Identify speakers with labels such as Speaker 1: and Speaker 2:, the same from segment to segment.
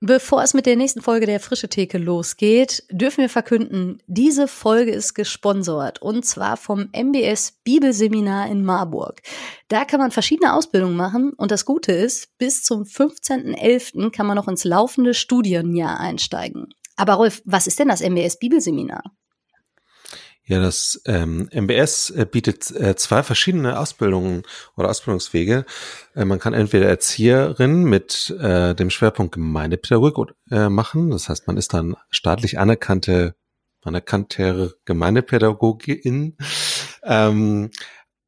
Speaker 1: Bevor es mit der nächsten Folge der Frische Theke losgeht, dürfen wir verkünden, diese Folge ist gesponsert und zwar vom MBS Bibelseminar in Marburg. Da kann man verschiedene Ausbildungen machen und das Gute ist, bis zum 15.11. kann man noch ins laufende Studienjahr einsteigen. Aber Rolf, was ist denn das MBS Bibelseminar?
Speaker 2: Ja, das ähm, MBS äh, bietet äh, zwei verschiedene Ausbildungen oder Ausbildungswege. Äh, man kann entweder Erzieherin mit äh, dem Schwerpunkt Gemeindepädagogik äh, machen. Das heißt, man ist dann staatlich anerkannte, anerkannte Gemeindepädagogin. Ähm,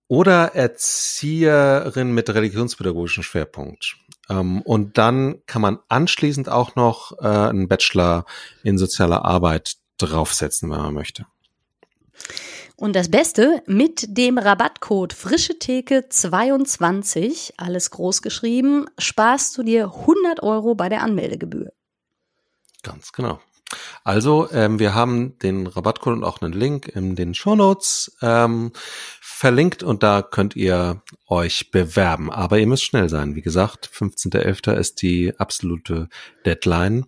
Speaker 2: oder Erzieherin mit religionspädagogischem Schwerpunkt. Ähm, und dann kann man anschließend auch noch äh, einen Bachelor in sozialer Arbeit draufsetzen, wenn man möchte.
Speaker 1: Und das Beste, mit dem Rabattcode Frische Theke 22, alles groß geschrieben, sparst du dir 100 Euro bei der Anmeldegebühr.
Speaker 2: Ganz genau. Also, ähm, wir haben den Rabattcode und auch einen Link in den Show Notes ähm, verlinkt und da könnt ihr euch bewerben. Aber ihr müsst schnell sein. Wie gesagt, 15.11. ist die absolute Deadline.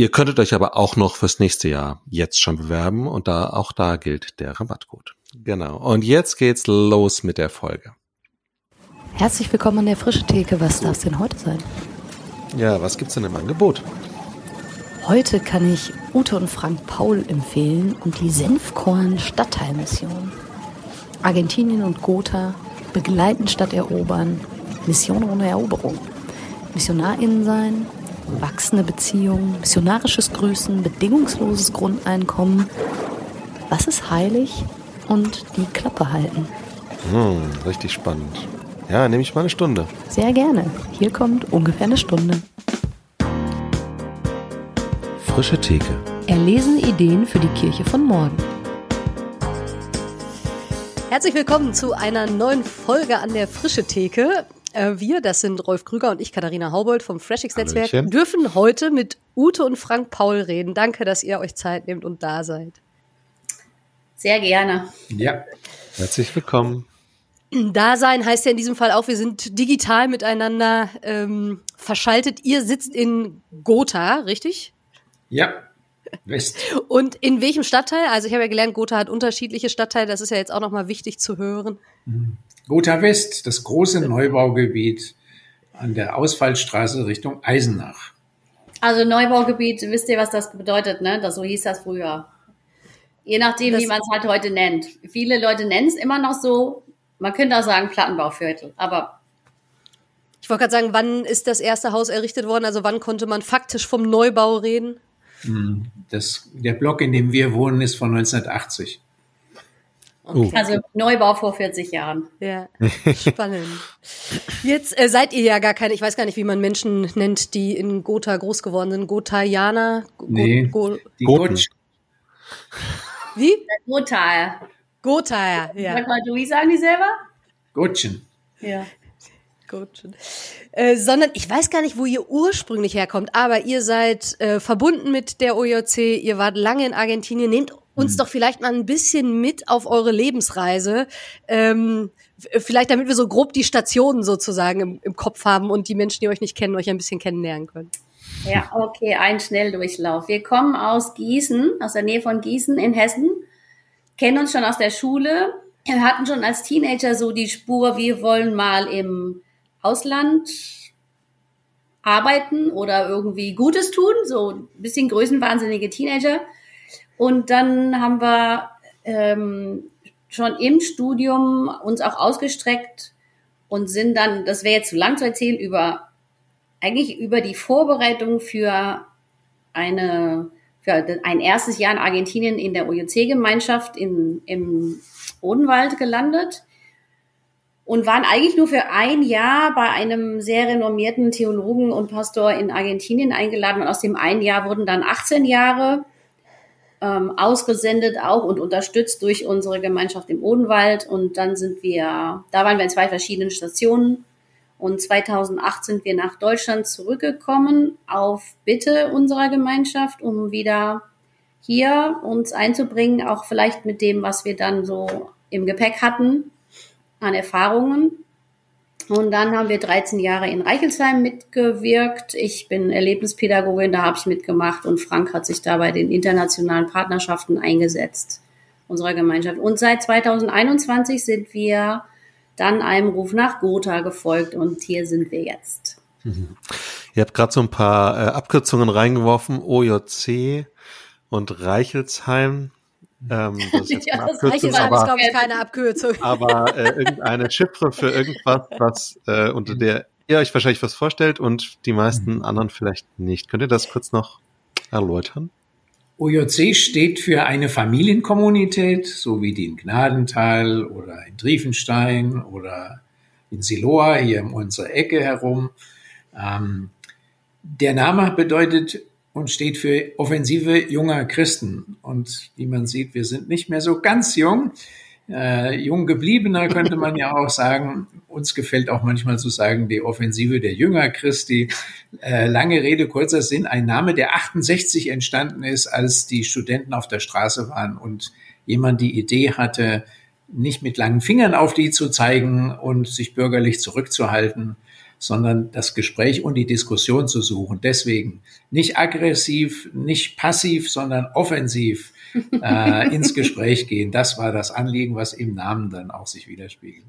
Speaker 2: Ihr könntet euch aber auch noch fürs nächste Jahr jetzt schon bewerben und da auch da gilt der Rabattcode. Genau. Und jetzt geht's los mit der Folge.
Speaker 1: Herzlich willkommen an der frische Theke. Was darf es denn heute sein?
Speaker 2: Ja, was gibt's denn im Angebot?
Speaker 1: Heute kann ich Ute und Frank Paul empfehlen und die Senfkorn Stadtteilmission. Argentinien und Gotha begleiten statt erobern. Mission ohne Eroberung. MissionarInnen sein, wachsende Beziehungen, missionarisches Grüßen, bedingungsloses Grundeinkommen. Was ist heilig? Und die Klappe halten.
Speaker 2: Hm, richtig spannend. Ja, nehme ich mal eine Stunde.
Speaker 1: Sehr gerne. Hier kommt ungefähr eine Stunde.
Speaker 2: Frische Theke.
Speaker 1: Erlesene Ideen für die Kirche von morgen. Herzlich willkommen zu einer neuen Folge an der Frische Theke. Äh, wir, das sind Rolf Krüger und ich, Katharina Haubold vom Freshix-Netzwerk, dürfen heute mit Ute und Frank Paul reden. Danke, dass ihr euch Zeit nehmt und da seid.
Speaker 3: Sehr gerne.
Speaker 2: Ja, herzlich willkommen.
Speaker 1: Dasein heißt ja in diesem Fall auch, wir sind digital miteinander ähm, verschaltet. Ihr sitzt in Gotha, richtig?
Speaker 4: Ja, West.
Speaker 1: Und in welchem Stadtteil? Also ich habe ja gelernt, Gotha hat unterschiedliche Stadtteile. Das ist ja jetzt auch nochmal wichtig zu hören.
Speaker 4: Mhm. Gotha West, das große Neubaugebiet an der Ausfallstraße Richtung Eisenach.
Speaker 3: Also Neubaugebiet, wisst ihr, was das bedeutet, ne? Das, so hieß das früher. Je nachdem, das wie man es halt heute nennt. Viele Leute nennen es immer noch so. Man könnte auch sagen Plattenbauviertel, aber
Speaker 1: ich wollte gerade sagen, wann ist das erste Haus errichtet worden? Also wann konnte man faktisch vom Neubau reden?
Speaker 4: Hm, das, der Block, in dem wir wohnen, ist von 1980.
Speaker 3: Okay. Also Neubau vor 40 Jahren.
Speaker 1: Ja, spannend. Jetzt äh, seid ihr ja gar keine, ich weiß gar nicht, wie man Menschen nennt, die in Gotha groß geworden sind. Gothaianer?
Speaker 4: Go nee, Go die
Speaker 1: Goten. Wie?
Speaker 3: Gotha.
Speaker 1: Gotha, ja.
Speaker 3: Sag mal, du, wie sagen die selber?
Speaker 4: Gotchen.
Speaker 3: Ja.
Speaker 1: Gotchen. Äh, sondern ich weiß gar nicht, wo ihr ursprünglich herkommt, aber ihr seid äh, verbunden mit der OJC, ihr wart lange in Argentinien, nehmt uns mhm. doch vielleicht mal ein bisschen mit auf eure Lebensreise. Ähm, vielleicht damit wir so grob die Stationen sozusagen im, im, Kopf haben und die Menschen, die euch nicht kennen, euch ein bisschen kennenlernen können.
Speaker 3: Ja, okay, ein Schnelldurchlauf. Wir kommen aus Gießen, aus der Nähe von Gießen in Hessen, kennen uns schon aus der Schule. Wir hatten schon als Teenager so die Spur, wir wollen mal im Ausland arbeiten oder irgendwie Gutes tun, so ein bisschen größenwahnsinnige Teenager. Und dann haben wir ähm, schon im Studium uns auch ausgestreckt und sind dann, das wäre jetzt zu lang zu erzählen, über eigentlich über die Vorbereitung für eine für ein erstes Jahr in Argentinien in der OJC-Gemeinschaft im Odenwald gelandet und waren eigentlich nur für ein Jahr bei einem sehr renommierten Theologen und Pastor in Argentinien eingeladen. Und aus dem einen Jahr wurden dann 18 Jahre ähm, ausgesendet auch und unterstützt durch unsere Gemeinschaft im Odenwald. Und dann sind wir, da waren wir in zwei verschiedenen Stationen. Und 2008 sind wir nach Deutschland zurückgekommen auf Bitte unserer Gemeinschaft, um wieder hier uns einzubringen, auch vielleicht mit dem, was wir dann so im Gepäck hatten an Erfahrungen. Und dann haben wir 13 Jahre in Reichelsheim mitgewirkt. Ich bin Erlebnispädagogin, da habe ich mitgemacht und Frank hat sich da bei den internationalen Partnerschaften eingesetzt, unserer Gemeinschaft. Und seit 2021 sind wir dann einem Ruf nach Gotha gefolgt und hier sind wir jetzt.
Speaker 2: Mhm. Ihr habt gerade so ein paar äh, Abkürzungen reingeworfen, OJC und Reichelsheim. Ähm, das ist jetzt
Speaker 1: ja,
Speaker 2: eine
Speaker 1: Abkürzung, aber, ist, glaube ich, keine Abkürzung.
Speaker 2: Aber äh, irgendeine Chiffre für irgendwas, was äh, unter der ihr euch wahrscheinlich was vorstellt und die meisten mhm. anderen vielleicht nicht. Könnt ihr das kurz noch erläutern?
Speaker 4: OJC steht für eine Familienkommunität, so wie die in Gnadental oder in Triefenstein oder in Siloa, hier in unserer Ecke herum. Ähm, der Name bedeutet und steht für Offensive junger Christen. Und wie man sieht, wir sind nicht mehr so ganz jung. Äh, jung gebliebener könnte man ja auch sagen. Uns gefällt auch manchmal zu sagen, die Offensive der Jünger Christi. Äh, lange Rede, kurzer Sinn, ein Name, der 68 entstanden ist, als die Studenten auf der Straße waren und jemand die Idee hatte, nicht mit langen Fingern auf die zu zeigen und sich bürgerlich zurückzuhalten, sondern das Gespräch und die Diskussion zu suchen. Deswegen nicht aggressiv, nicht passiv, sondern offensiv äh, ins Gespräch gehen. Das war das Anliegen, was im Namen dann auch sich widerspiegelt.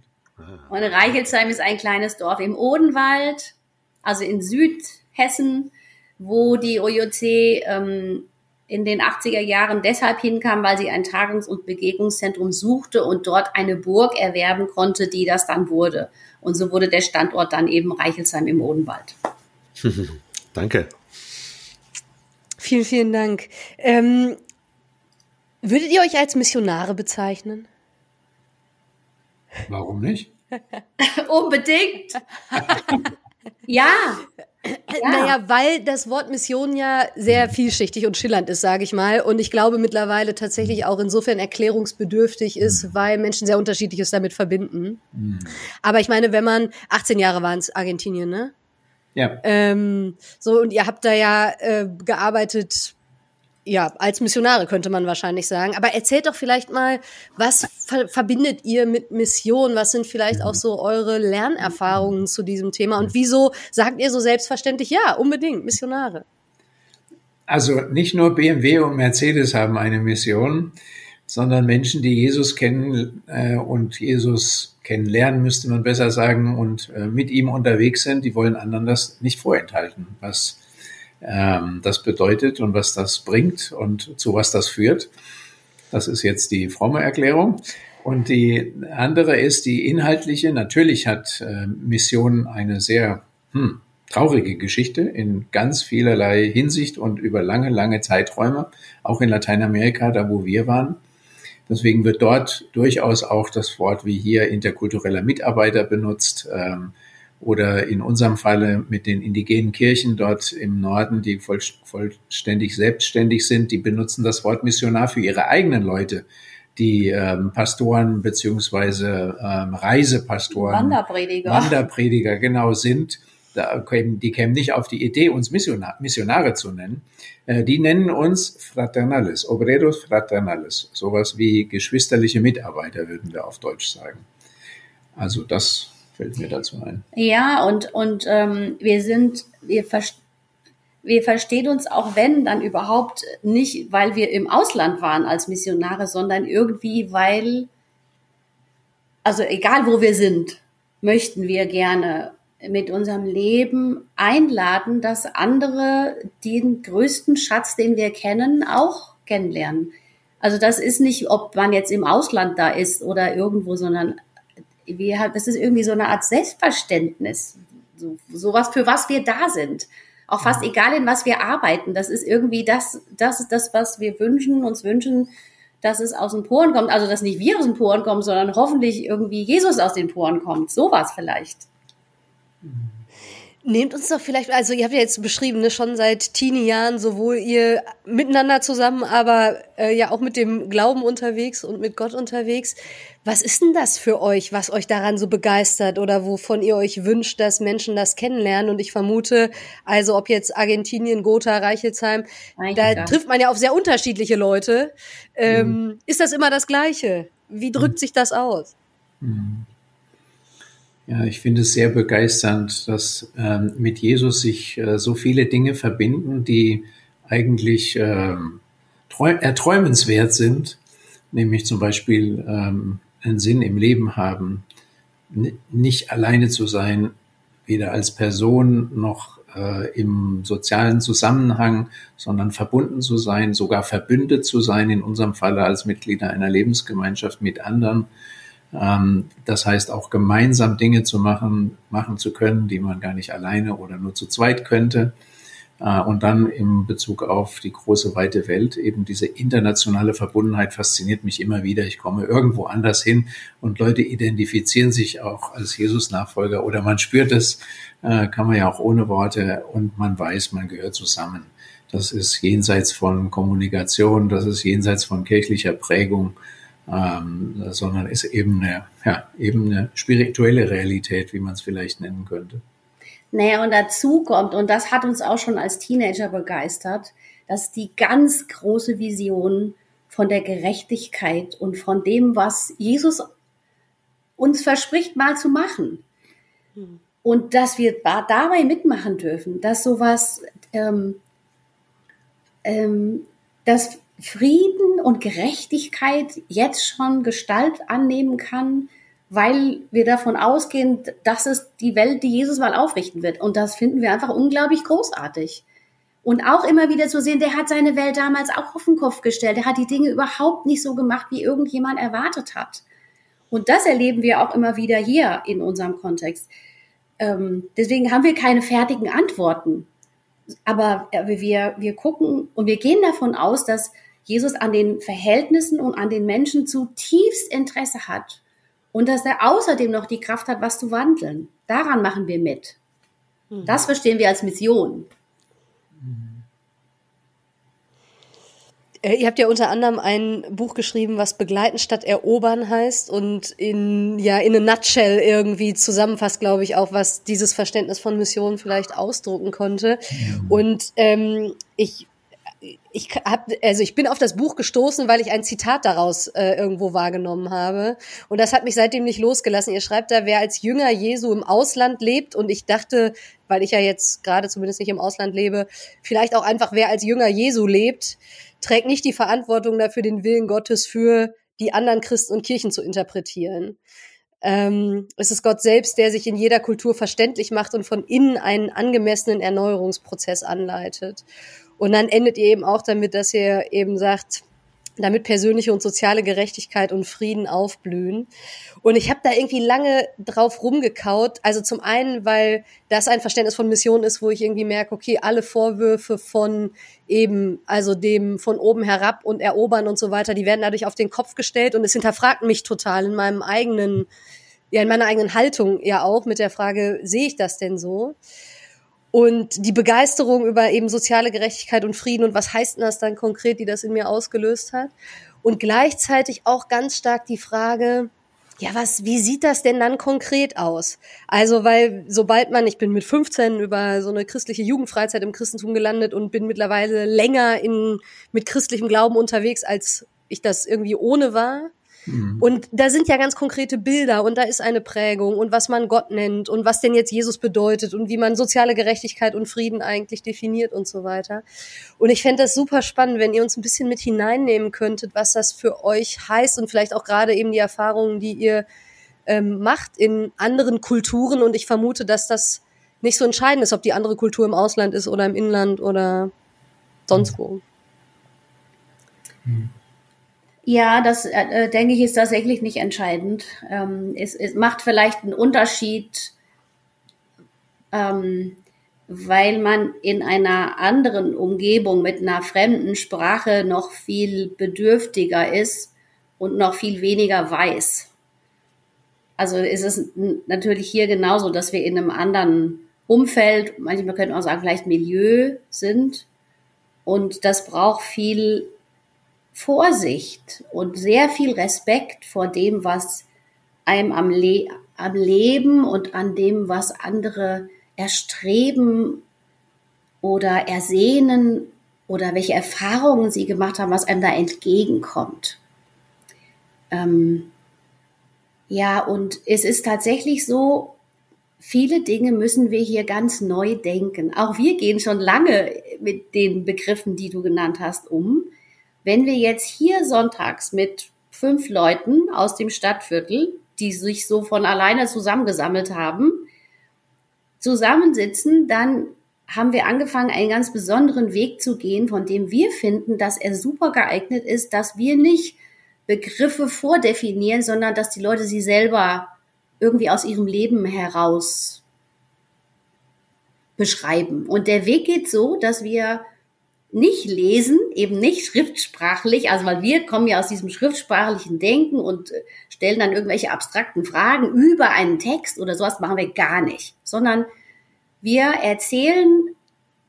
Speaker 3: Und Reichelsheim ist ein kleines Dorf im Odenwald, also in Südhessen, wo die OJC ähm, in den 80er Jahren deshalb hinkam, weil sie ein Tagungs- und Begegnungszentrum suchte und dort eine Burg erwerben konnte, die das dann wurde. Und so wurde der Standort dann eben Reichelsheim im Odenwald.
Speaker 2: Danke.
Speaker 1: Vielen, vielen Dank. Ähm, würdet ihr euch als Missionare bezeichnen?
Speaker 4: Warum nicht?
Speaker 3: Unbedingt. ja.
Speaker 1: Ja. Naja, weil das Wort Mission ja sehr vielschichtig und schillernd ist, sage ich mal. Und ich glaube mittlerweile tatsächlich auch insofern erklärungsbedürftig ist, mhm. weil Menschen sehr Unterschiedliches damit verbinden. Mhm. Aber ich meine, wenn man 18 Jahre waren es Argentinien, ne?
Speaker 4: Ja.
Speaker 1: Ähm, so, und ihr habt da ja äh, gearbeitet ja, als Missionare könnte man wahrscheinlich sagen. Aber erzählt doch vielleicht mal, was ver verbindet ihr mit Mission? Was sind vielleicht auch so eure Lernerfahrungen zu diesem Thema? Und wieso sagt ihr so selbstverständlich, ja, unbedingt, Missionare?
Speaker 4: Also nicht nur BMW und Mercedes haben eine Mission, sondern Menschen, die Jesus kennen äh, und Jesus kennenlernen, müsste man besser sagen, und äh, mit ihm unterwegs sind, die wollen anderen das nicht vorenthalten, was ähm, das bedeutet und was das bringt und zu was das führt. Das ist jetzt die fromme Erklärung. Und die andere ist die inhaltliche. Natürlich hat äh, Mission eine sehr hm, traurige Geschichte in ganz vielerlei Hinsicht und über lange, lange Zeiträume, auch in Lateinamerika, da wo wir waren. Deswegen wird dort durchaus auch das Wort wie hier interkultureller Mitarbeiter benutzt. Ähm, oder in unserem Falle mit den indigenen Kirchen dort im Norden, die voll, vollständig selbstständig sind, die benutzen das Wort Missionar für ihre eigenen Leute, die ähm, Pastoren beziehungsweise ähm, Reisepastoren,
Speaker 3: Wanderprediger,
Speaker 4: Wanderprediger genau sind. Da kämen, die kämen nicht auf die Idee, uns Missionar, Missionare zu nennen. Äh, die nennen uns Fraternales, Obreros Fraternales, sowas wie geschwisterliche Mitarbeiter würden wir auf Deutsch sagen. Also das fällt mir dazu ein.
Speaker 3: Ja, und, und ähm, wir sind, wir, wir verstehen uns auch wenn, dann überhaupt nicht, weil wir im Ausland waren als Missionare, sondern irgendwie, weil, also egal wo wir sind, möchten wir gerne mit unserem Leben einladen, dass andere den größten Schatz, den wir kennen, auch kennenlernen. Also das ist nicht, ob man jetzt im Ausland da ist oder irgendwo, sondern wir, das ist irgendwie so eine Art Selbstverständnis, so, sowas, für was wir da sind. Auch fast egal, in was wir arbeiten. Das ist irgendwie das, das ist das, was wir wünschen, uns wünschen, dass es aus den Poren kommt. Also, dass nicht wir aus den Poren kommen, sondern hoffentlich irgendwie Jesus aus den Poren kommt. Sowas vielleicht.
Speaker 1: Mhm. Nehmt uns doch vielleicht, also ihr habt ja jetzt beschrieben, ne, schon seit Teenie-Jahren, sowohl ihr miteinander zusammen, aber äh, ja auch mit dem Glauben unterwegs und mit Gott unterwegs. Was ist denn das für euch, was euch daran so begeistert oder wovon ihr euch wünscht, dass Menschen das kennenlernen? Und ich vermute, also ob jetzt Argentinien, Gotha, Reichelsheim, da trifft man ja auf sehr unterschiedliche Leute. Ähm, mhm. Ist das immer das Gleiche? Wie drückt mhm. sich das aus?
Speaker 4: Mhm. Ja, ich finde es sehr begeisternd, dass ähm, mit Jesus sich äh, so viele Dinge verbinden, die eigentlich ähm, erträumenswert sind, nämlich zum Beispiel ähm, einen Sinn im Leben haben, nicht alleine zu sein, weder als Person noch äh, im sozialen Zusammenhang, sondern verbunden zu sein, sogar verbündet zu sein, in unserem Falle als Mitglieder einer Lebensgemeinschaft mit anderen. Ähm, das heißt auch gemeinsam Dinge zu machen, machen zu können, die man gar nicht alleine oder nur zu zweit könnte. Äh, und dann im Bezug auf die große weite Welt, eben diese internationale Verbundenheit fasziniert mich immer wieder. Ich komme irgendwo anders hin und Leute identifizieren sich auch als Jesus-Nachfolger oder man spürt es, äh, kann man ja auch ohne Worte und man weiß, man gehört zusammen. Das ist jenseits von Kommunikation, das ist jenseits von kirchlicher Prägung, ähm, sondern ist eben eine, ja, eben eine spirituelle Realität, wie man es vielleicht nennen könnte.
Speaker 3: Naja, und dazu kommt, und das hat uns auch schon als Teenager begeistert, dass die ganz große Vision von der Gerechtigkeit und von dem, was Jesus uns verspricht, mal zu machen. Hm. Und dass wir dabei mitmachen dürfen, dass sowas, ähm, ähm, dass Frieden und Gerechtigkeit jetzt schon Gestalt annehmen kann, weil wir davon ausgehen, das ist die Welt, die Jesus mal aufrichten wird. Und das finden wir einfach unglaublich großartig. Und auch immer wieder zu sehen, der hat seine Welt damals auch auf den Kopf gestellt. Der hat die Dinge überhaupt nicht so gemacht, wie irgendjemand erwartet hat. Und das erleben wir auch immer wieder hier in unserem Kontext. Ähm, deswegen haben wir keine fertigen Antworten. Aber äh, wir, wir gucken und wir gehen davon aus, dass Jesus an den Verhältnissen und an den Menschen zutiefst Interesse hat und dass er außerdem noch die Kraft hat, was zu wandeln. Daran machen wir mit. Mhm. Das verstehen wir als Mission.
Speaker 1: Äh, ihr habt ja unter anderem ein Buch geschrieben, was Begleiten statt Erobern heißt und in, ja, in a nutshell irgendwie zusammenfasst, glaube ich, auch, was dieses Verständnis von Mission vielleicht ausdrucken konnte. Und ähm, ich ich hab, also ich bin auf das Buch gestoßen, weil ich ein Zitat daraus äh, irgendwo wahrgenommen habe. Und das hat mich seitdem nicht losgelassen. Ihr schreibt da, wer als Jünger Jesu im Ausland lebt. Und ich dachte, weil ich ja jetzt gerade zumindest nicht im Ausland lebe, vielleicht auch einfach, wer als Jünger Jesu lebt, trägt nicht die Verantwortung dafür, den Willen Gottes für die anderen Christen und Kirchen zu interpretieren. Ähm, es ist Gott selbst, der sich in jeder Kultur verständlich macht und von innen einen angemessenen Erneuerungsprozess anleitet. Und dann endet ihr eben auch damit, dass ihr eben sagt, damit persönliche und soziale Gerechtigkeit und Frieden aufblühen. Und ich habe da irgendwie lange drauf rumgekaut. Also zum einen, weil das ein Verständnis von Mission ist, wo ich irgendwie merke, okay, alle Vorwürfe von eben, also dem von oben herab und erobern und so weiter, die werden dadurch auf den Kopf gestellt und es hinterfragt mich total in meinem eigenen, ja, in meiner eigenen Haltung ja auch mit der Frage, sehe ich das denn so? Und die Begeisterung über eben soziale Gerechtigkeit und Frieden und was heißt denn das dann konkret, die das in mir ausgelöst hat. Und gleichzeitig auch ganz stark die Frage, ja, was, wie sieht das denn dann konkret aus? Also, weil sobald man, ich bin mit 15 über so eine christliche Jugendfreizeit im Christentum gelandet und bin mittlerweile länger in, mit christlichem Glauben unterwegs, als ich das irgendwie ohne war. Mhm. Und da sind ja ganz konkrete Bilder und da ist eine Prägung und was man Gott nennt und was denn jetzt Jesus bedeutet und wie man soziale Gerechtigkeit und Frieden eigentlich definiert und so weiter. Und ich fände das super spannend, wenn ihr uns ein bisschen mit hineinnehmen könntet, was das für euch heißt und vielleicht auch gerade eben die Erfahrungen, die ihr ähm, macht in anderen Kulturen. Und ich vermute, dass das nicht so entscheidend ist, ob die andere Kultur im Ausland ist oder im Inland oder sonst wo.
Speaker 3: Mhm. Ja, das äh, äh, denke ich ist tatsächlich nicht entscheidend. Ähm, es, es macht vielleicht einen Unterschied, ähm, weil man in einer anderen Umgebung mit einer fremden Sprache noch viel bedürftiger ist und noch viel weniger weiß. Also ist es natürlich hier genauso, dass wir in einem anderen Umfeld, manchmal könnte man auch sagen, vielleicht Milieu sind. Und das braucht viel Vorsicht und sehr viel Respekt vor dem, was einem am, Le am Leben und an dem, was andere erstreben oder ersehnen oder welche Erfahrungen sie gemacht haben, was einem da entgegenkommt. Ähm, ja, und es ist tatsächlich so, viele Dinge müssen wir hier ganz neu denken. Auch wir gehen schon lange mit den Begriffen, die du genannt hast, um. Wenn wir jetzt hier sonntags mit fünf Leuten aus dem Stadtviertel, die sich so von alleine zusammengesammelt haben, zusammensitzen, dann haben wir angefangen, einen ganz besonderen Weg zu gehen, von dem wir finden, dass er super geeignet ist, dass wir nicht Begriffe vordefinieren, sondern dass die Leute sie selber irgendwie aus ihrem Leben heraus beschreiben. Und der Weg geht so, dass wir nicht lesen, eben nicht schriftsprachlich, also weil wir kommen ja aus diesem schriftsprachlichen Denken und äh, stellen dann irgendwelche abstrakten Fragen über einen Text oder sowas machen wir gar nicht, sondern wir erzählen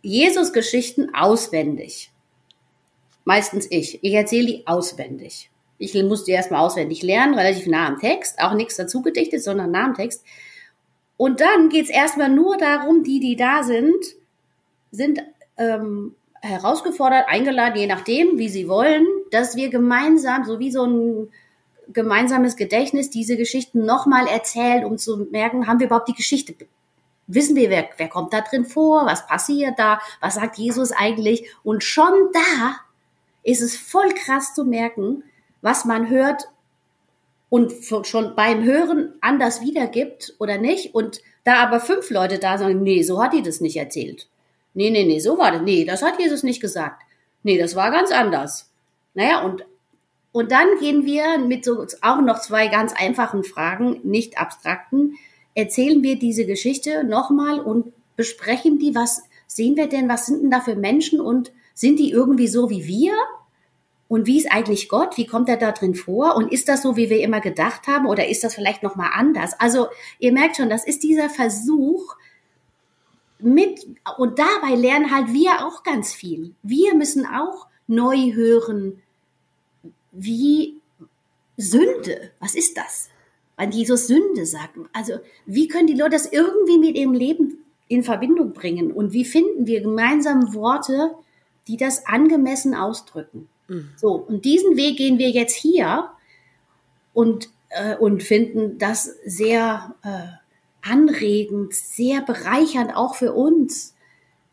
Speaker 3: Jesus Geschichten auswendig. Meistens ich. Ich erzähle die auswendig. Ich muss die erstmal auswendig lernen, relativ nah am Text, auch nichts dazu gedichtet, sondern nah am Text. Und dann geht's erstmal nur darum, die, die da sind, sind ähm, herausgefordert, eingeladen, je nachdem, wie sie wollen, dass wir gemeinsam, so wie so ein gemeinsames Gedächtnis, diese Geschichten nochmal erzählen, um zu merken, haben wir überhaupt die Geschichte? Wissen wir, wer, wer kommt da drin vor? Was passiert da? Was sagt Jesus eigentlich? Und schon da ist es voll krass zu merken, was man hört und schon beim Hören anders wiedergibt oder nicht. Und da aber fünf Leute da sagen, nee, so hat die das nicht erzählt. Nee, nee, nee, so war das. Nee, das hat Jesus nicht gesagt. Nee, das war ganz anders. Naja, und, und dann gehen wir mit so auch noch zwei ganz einfachen Fragen, nicht abstrakten, erzählen wir diese Geschichte nochmal und besprechen die, was sehen wir denn, was sind denn da für Menschen und sind die irgendwie so wie wir? Und wie ist eigentlich Gott? Wie kommt er da drin vor? Und ist das so, wie wir immer gedacht haben? Oder ist das vielleicht nochmal anders? Also, ihr merkt schon, das ist dieser Versuch, mit, und dabei lernen halt wir auch ganz viel. Wir müssen auch neu hören, wie Sünde, was ist das? Wenn Jesus Sünde sagt, also wie können die Leute das irgendwie mit ihrem Leben in Verbindung bringen? Und wie finden wir gemeinsam Worte, die das angemessen ausdrücken? Mhm. So, und diesen Weg gehen wir jetzt hier und, äh, und finden das sehr, äh, anregend, sehr bereichernd auch für uns.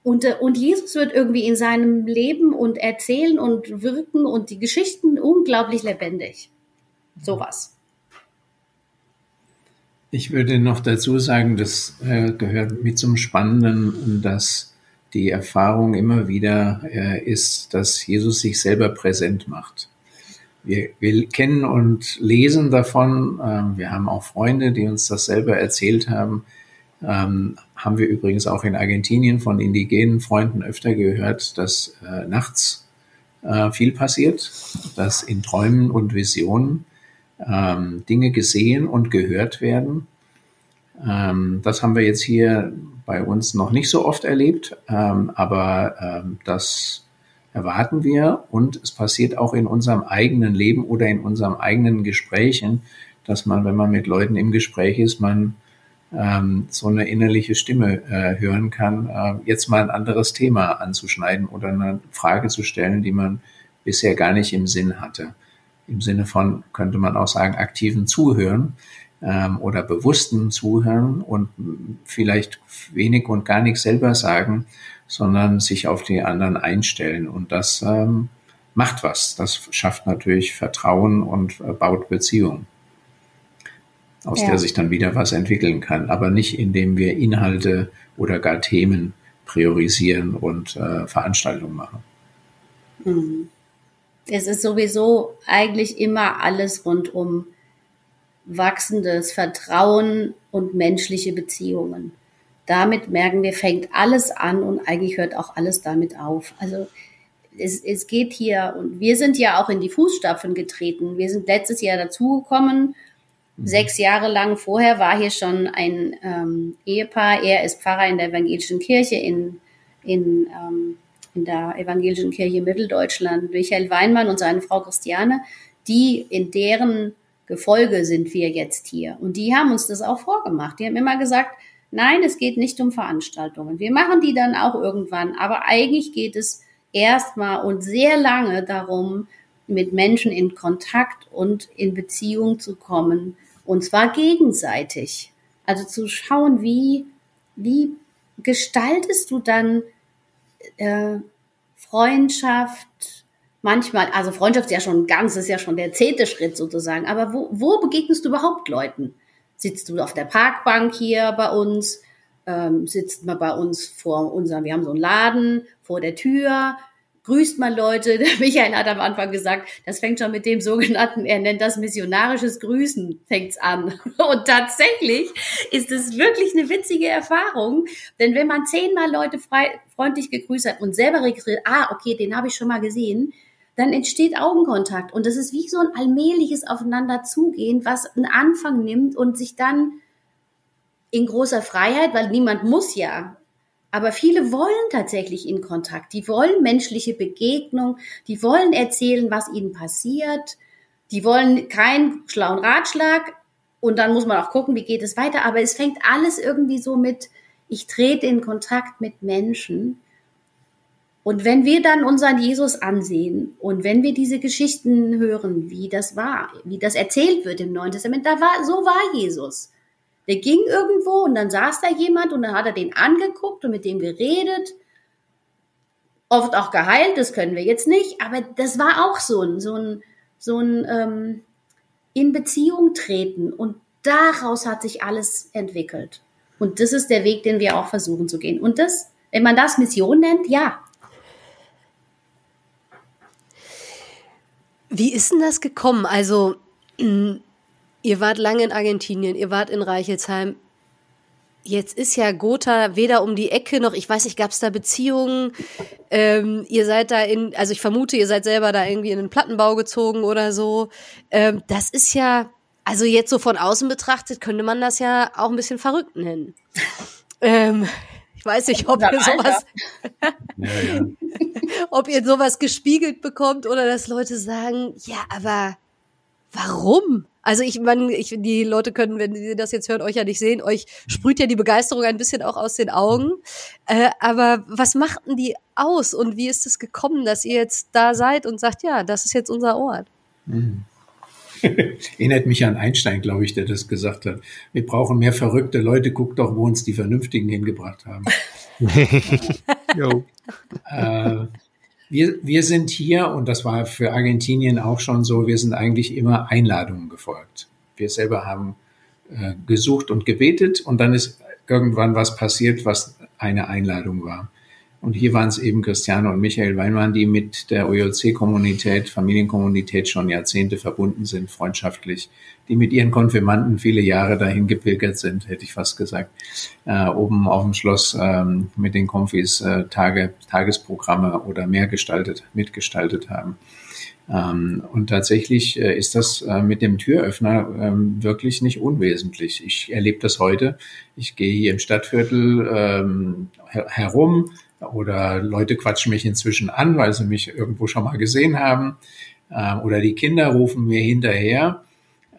Speaker 3: Und, äh, und Jesus wird irgendwie in seinem Leben und erzählen und wirken und die Geschichten unglaublich lebendig. Sowas.
Speaker 4: Ich würde noch dazu sagen, das äh, gehört mit zum Spannenden, dass die Erfahrung immer wieder äh, ist, dass Jesus sich selber präsent macht. Wir, wir kennen und lesen davon. Ähm, wir haben auch Freunde, die uns das selber erzählt haben. Ähm, haben wir übrigens auch in Argentinien von indigenen Freunden öfter gehört, dass äh, nachts äh, viel passiert, dass in Träumen und Visionen ähm, Dinge gesehen und gehört werden. Ähm, das haben wir jetzt hier bei uns noch nicht so oft erlebt, ähm, aber ähm, das erwarten wir und es passiert auch in unserem eigenen Leben oder in unserem eigenen Gesprächen, dass man, wenn man mit Leuten im Gespräch ist, man ähm, so eine innerliche Stimme äh, hören kann, äh, jetzt mal ein anderes Thema anzuschneiden oder eine Frage zu stellen, die man bisher gar nicht im Sinn hatte. Im Sinne von, könnte man auch sagen, aktiven Zuhören ähm, oder bewussten Zuhören und vielleicht wenig und gar nichts selber sagen, sondern sich auf die anderen einstellen. Und das ähm, macht was. Das schafft natürlich Vertrauen und äh, baut Beziehungen, aus ja. der sich dann wieder was entwickeln kann. Aber nicht, indem wir Inhalte oder gar Themen priorisieren und äh, Veranstaltungen machen.
Speaker 3: Mhm. Es ist sowieso eigentlich immer alles rund um wachsendes Vertrauen und menschliche Beziehungen damit merken wir, fängt alles an und eigentlich hört auch alles damit auf. Also es, es geht hier, und wir sind ja auch in die Fußstapfen getreten. Wir sind letztes Jahr dazugekommen. Mhm. Sechs Jahre lang vorher war hier schon ein ähm, Ehepaar. Er ist Pfarrer in der evangelischen Kirche in, in, ähm, in der evangelischen Kirche Mitteldeutschland. Michael Weinmann und seine Frau Christiane, die in deren Gefolge sind wir jetzt hier. Und die haben uns das auch vorgemacht. Die haben immer gesagt, Nein, es geht nicht um Veranstaltungen. Wir machen die dann auch irgendwann, aber eigentlich geht es erstmal und sehr lange darum, mit Menschen in Kontakt und in Beziehung zu kommen, und zwar gegenseitig. Also zu schauen, wie, wie gestaltest du dann äh, Freundschaft, manchmal, also Freundschaft ist ja schon ganz, ist ja schon der zehnte Schritt sozusagen, aber wo, wo begegnest du überhaupt Leuten? Sitzt du auf der Parkbank hier bei uns? Ähm, sitzt man bei uns vor unserem, wir haben so einen Laden vor der Tür, grüßt man Leute. Der Michael hat am Anfang gesagt, das fängt schon mit dem sogenannten, er nennt das missionarisches Grüßen, fängt's an. Und tatsächlich ist es wirklich eine witzige Erfahrung, denn wenn man zehnmal Leute frei, freundlich gegrüßt hat und selber registriert, ah, okay, den habe ich schon mal gesehen, dann entsteht Augenkontakt. Und das ist wie so ein allmähliches Aufeinanderzugehen, was einen Anfang nimmt und sich dann in großer Freiheit, weil niemand muss ja, aber viele wollen tatsächlich in Kontakt. Die wollen menschliche Begegnung. Die wollen erzählen, was ihnen passiert. Die wollen keinen schlauen Ratschlag. Und dann muss man auch gucken, wie geht es weiter. Aber es fängt alles irgendwie so mit, ich trete in Kontakt mit Menschen. Und wenn wir dann unseren Jesus ansehen und wenn wir diese Geschichten hören, wie das war, wie das erzählt wird im Neuen Testament, da war, so war Jesus. Der ging irgendwo und dann saß da jemand und dann hat er den angeguckt und mit dem geredet. Oft auch geheilt, das können wir jetzt nicht, aber das war auch so ein, so ein, so ein ähm, in Beziehung treten und daraus hat sich alles entwickelt. Und das ist der Weg, den wir auch versuchen zu gehen. Und das, wenn man das Mission nennt, ja.
Speaker 1: Wie ist denn das gekommen? Also, Ihr wart lange in Argentinien, ihr wart in Reichelsheim. Jetzt ist ja Gotha weder um die Ecke noch, ich weiß nicht, gab es da Beziehungen? Ähm, ihr seid da in, also ich vermute, ihr seid selber da irgendwie in den Plattenbau gezogen oder so. Ähm, das ist ja, also jetzt so von außen betrachtet, könnte man das ja auch ein bisschen verrückt nennen. ähm, ich weiß nicht, ob ihr sowas, ja, ja. ob ihr sowas gespiegelt bekommt oder dass Leute sagen, ja, aber warum? Also ich meine, ich, die Leute können, wenn sie das jetzt hören, euch ja nicht sehen, euch sprüht ja die Begeisterung ein bisschen auch aus den Augen. Äh, aber was machten die aus und wie ist es gekommen, dass ihr jetzt da seid und sagt, ja, das ist jetzt unser Ort? Mhm.
Speaker 4: Erinnert mich an Einstein, glaube ich, der das gesagt hat. Wir brauchen mehr verrückte Leute. Guck doch, wo uns die Vernünftigen hingebracht haben. äh, wir, wir sind hier, und das war für Argentinien auch schon so, wir sind eigentlich immer Einladungen gefolgt. Wir selber haben äh, gesucht und gebetet und dann ist irgendwann was passiert, was eine Einladung war. Und hier waren es eben Christiane und Michael Weinmann, die mit der OJC-Kommunität, Familienkommunität schon Jahrzehnte verbunden sind, freundschaftlich, die mit ihren Konfirmanden viele Jahre dahin gepilgert sind, hätte ich fast gesagt, äh, oben auf dem Schloss ähm, mit den Konfis äh, Tage, Tagesprogramme oder mehr gestaltet, mitgestaltet haben. Ähm, und tatsächlich äh, ist das äh, mit dem Türöffner ähm, wirklich nicht unwesentlich. Ich erlebe das heute. Ich gehe hier im Stadtviertel ähm, her herum, oder Leute quatschen mich inzwischen an, weil sie mich irgendwo schon mal gesehen haben. Äh, oder die Kinder rufen mir hinterher.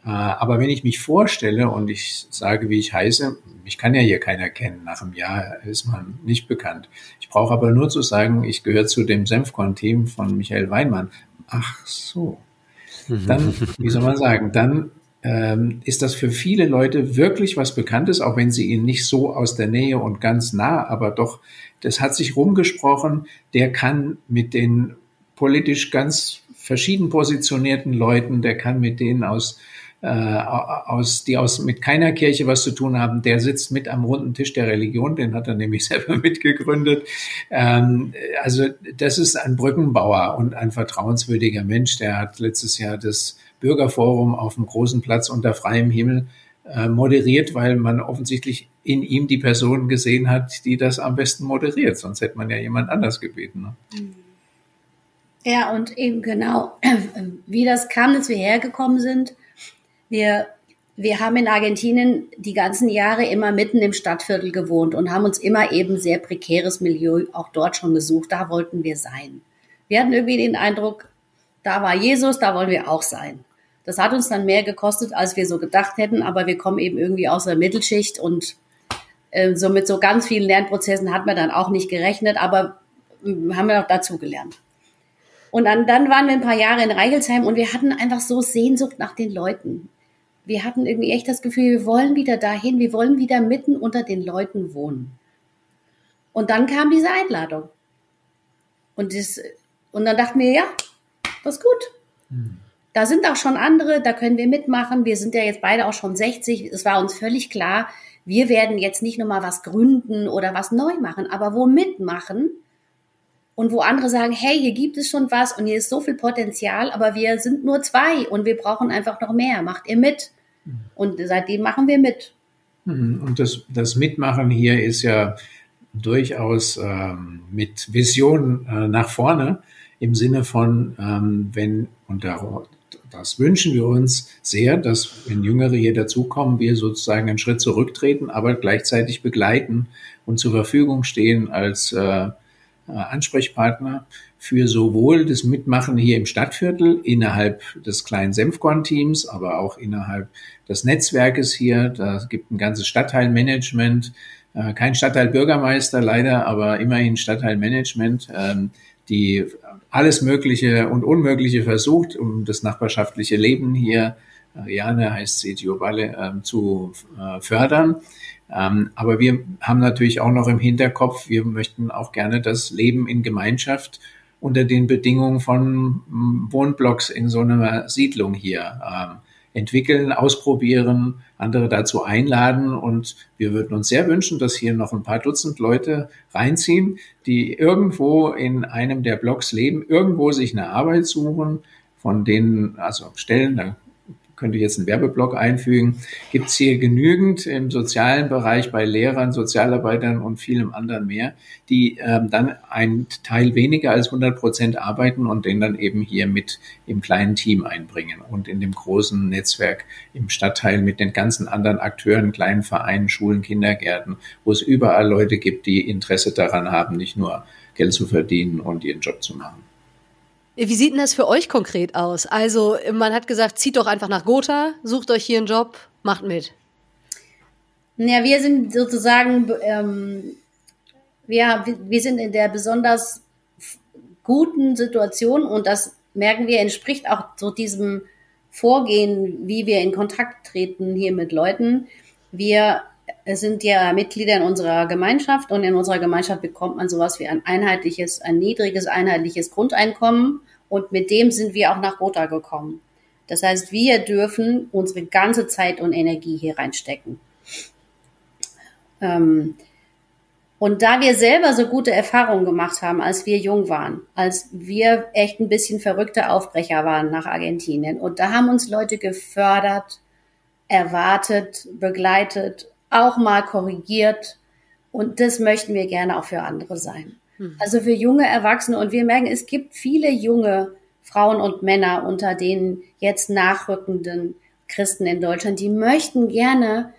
Speaker 4: Äh, aber wenn ich mich vorstelle und ich sage, wie ich heiße, mich kann ja hier keiner kennen. Nach einem Jahr ist man nicht bekannt. Ich brauche aber nur zu sagen, ich gehöre zu dem Senfkorn-Team von Michael Weinmann. Ach so. Dann, wie soll man sagen, dann ähm, ist das für viele Leute wirklich was Bekanntes, auch wenn sie ihn nicht so aus der Nähe und ganz nah, aber doch, das hat sich rumgesprochen, der kann mit den politisch ganz verschieden positionierten Leuten, der kann mit denen aus äh, aus, die aus mit keiner Kirche was zu tun haben, der sitzt mit am runden Tisch der Religion, den hat er nämlich selber mitgegründet. Ähm, also das ist ein Brückenbauer und ein vertrauenswürdiger Mensch. Der hat letztes Jahr das Bürgerforum auf dem großen Platz unter freiem Himmel äh, moderiert, weil man offensichtlich in ihm die Person gesehen hat, die das am besten moderiert. Sonst hätte man ja jemand anders gebeten. Ne?
Speaker 3: Ja, und eben genau, wie das kam, dass wir hergekommen sind. Wir, wir haben in Argentinien die ganzen Jahre immer mitten im Stadtviertel gewohnt und haben uns immer eben sehr prekäres Milieu auch dort schon gesucht. Da wollten wir sein. Wir hatten irgendwie den Eindruck, da war Jesus, da wollen wir auch sein. Das hat uns dann mehr gekostet, als wir so gedacht hätten, aber wir kommen eben irgendwie aus der Mittelschicht und äh, so mit so ganz vielen Lernprozessen hat man dann auch nicht gerechnet, aber äh, haben wir auch dazu gelernt. Und dann, dann waren wir ein paar Jahre in Reichelsheim und wir hatten einfach so Sehnsucht nach den Leuten. wir hatten irgendwie echt das Gefühl, wir wollen wieder dahin, wir wollen wieder mitten unter den Leuten wohnen. Und dann kam diese Einladung. Und, das, und dann dachten wir, ja, das ist gut. Hm. Da sind auch schon andere, da können wir mitmachen. Wir sind ja jetzt beide auch schon 60. Es war uns völlig klar, wir werden jetzt nicht nochmal was gründen oder was neu machen, aber wo mitmachen und wo andere sagen, hey, hier gibt es schon was und hier ist so viel Potenzial, aber wir sind nur zwei und wir brauchen einfach noch mehr. Macht ihr mit? Und seitdem machen wir mit.
Speaker 4: Mhm. Und das, das Mitmachen hier ist ja durchaus ähm, mit Vision äh, nach vorne im Sinne von, ähm, wenn, und da, das wünschen wir uns sehr, dass wenn Jüngere hier dazukommen, wir sozusagen einen Schritt zurücktreten, aber gleichzeitig begleiten und zur Verfügung stehen als äh, äh Ansprechpartner für sowohl das Mitmachen hier im Stadtviertel innerhalb des kleinen Senfkorn-Teams, aber auch innerhalb des Netzwerkes hier. Da gibt ein ganzes Stadtteilmanagement, äh, kein Stadtteilbürgermeister leider, aber immerhin Stadtteilmanagement, ähm, die alles Mögliche und Unmögliche versucht, um das nachbarschaftliche Leben hier, Ariane heißt sie, Giovanni, ähm, zu äh, fördern. Ähm, aber wir haben natürlich auch noch im Hinterkopf, wir möchten auch gerne das Leben in Gemeinschaft unter den Bedingungen von Wohnblocks in so einer Siedlung hier ähm, entwickeln, ausprobieren, andere dazu einladen. Und wir würden uns sehr wünschen, dass hier noch ein paar Dutzend Leute reinziehen, die irgendwo in einem der Blocks leben, irgendwo sich eine Arbeit suchen, von denen, also Stellen, da könnte jetzt einen Werbeblock einfügen, gibt es hier genügend im sozialen Bereich bei Lehrern, Sozialarbeitern und vielem anderen mehr, die ähm, dann einen Teil weniger als 100 Prozent arbeiten und den dann eben hier mit im kleinen Team einbringen und in dem großen Netzwerk im Stadtteil mit den ganzen anderen Akteuren, kleinen Vereinen, Schulen, Kindergärten, wo es überall Leute gibt, die Interesse daran haben, nicht nur Geld zu verdienen und ihren Job zu machen.
Speaker 1: Wie sieht denn das für euch konkret aus? Also, man hat gesagt, zieht doch einfach nach Gotha, sucht euch hier einen Job, macht mit.
Speaker 3: Ja, wir sind sozusagen, ähm, wir, wir sind in der besonders guten Situation und das merken wir, entspricht auch so diesem Vorgehen, wie wir in Kontakt treten hier mit Leuten. Wir sind ja Mitglieder in unserer Gemeinschaft und in unserer Gemeinschaft bekommt man sowas wie ein einheitliches, ein niedriges einheitliches Grundeinkommen und mit dem sind wir auch nach Rota gekommen. Das heißt, wir dürfen unsere ganze Zeit und Energie hier reinstecken. Ähm, und da wir selber so gute Erfahrungen gemacht haben, als wir jung waren, als wir echt ein bisschen verrückte Aufbrecher waren nach Argentinien, und da haben uns Leute gefördert, erwartet, begleitet auch mal korrigiert. Und das möchten wir gerne auch für andere sein. Hm. Also für junge Erwachsene. Und wir merken, es gibt viele junge Frauen und Männer unter den jetzt nachrückenden Christen in Deutschland, die möchten gerne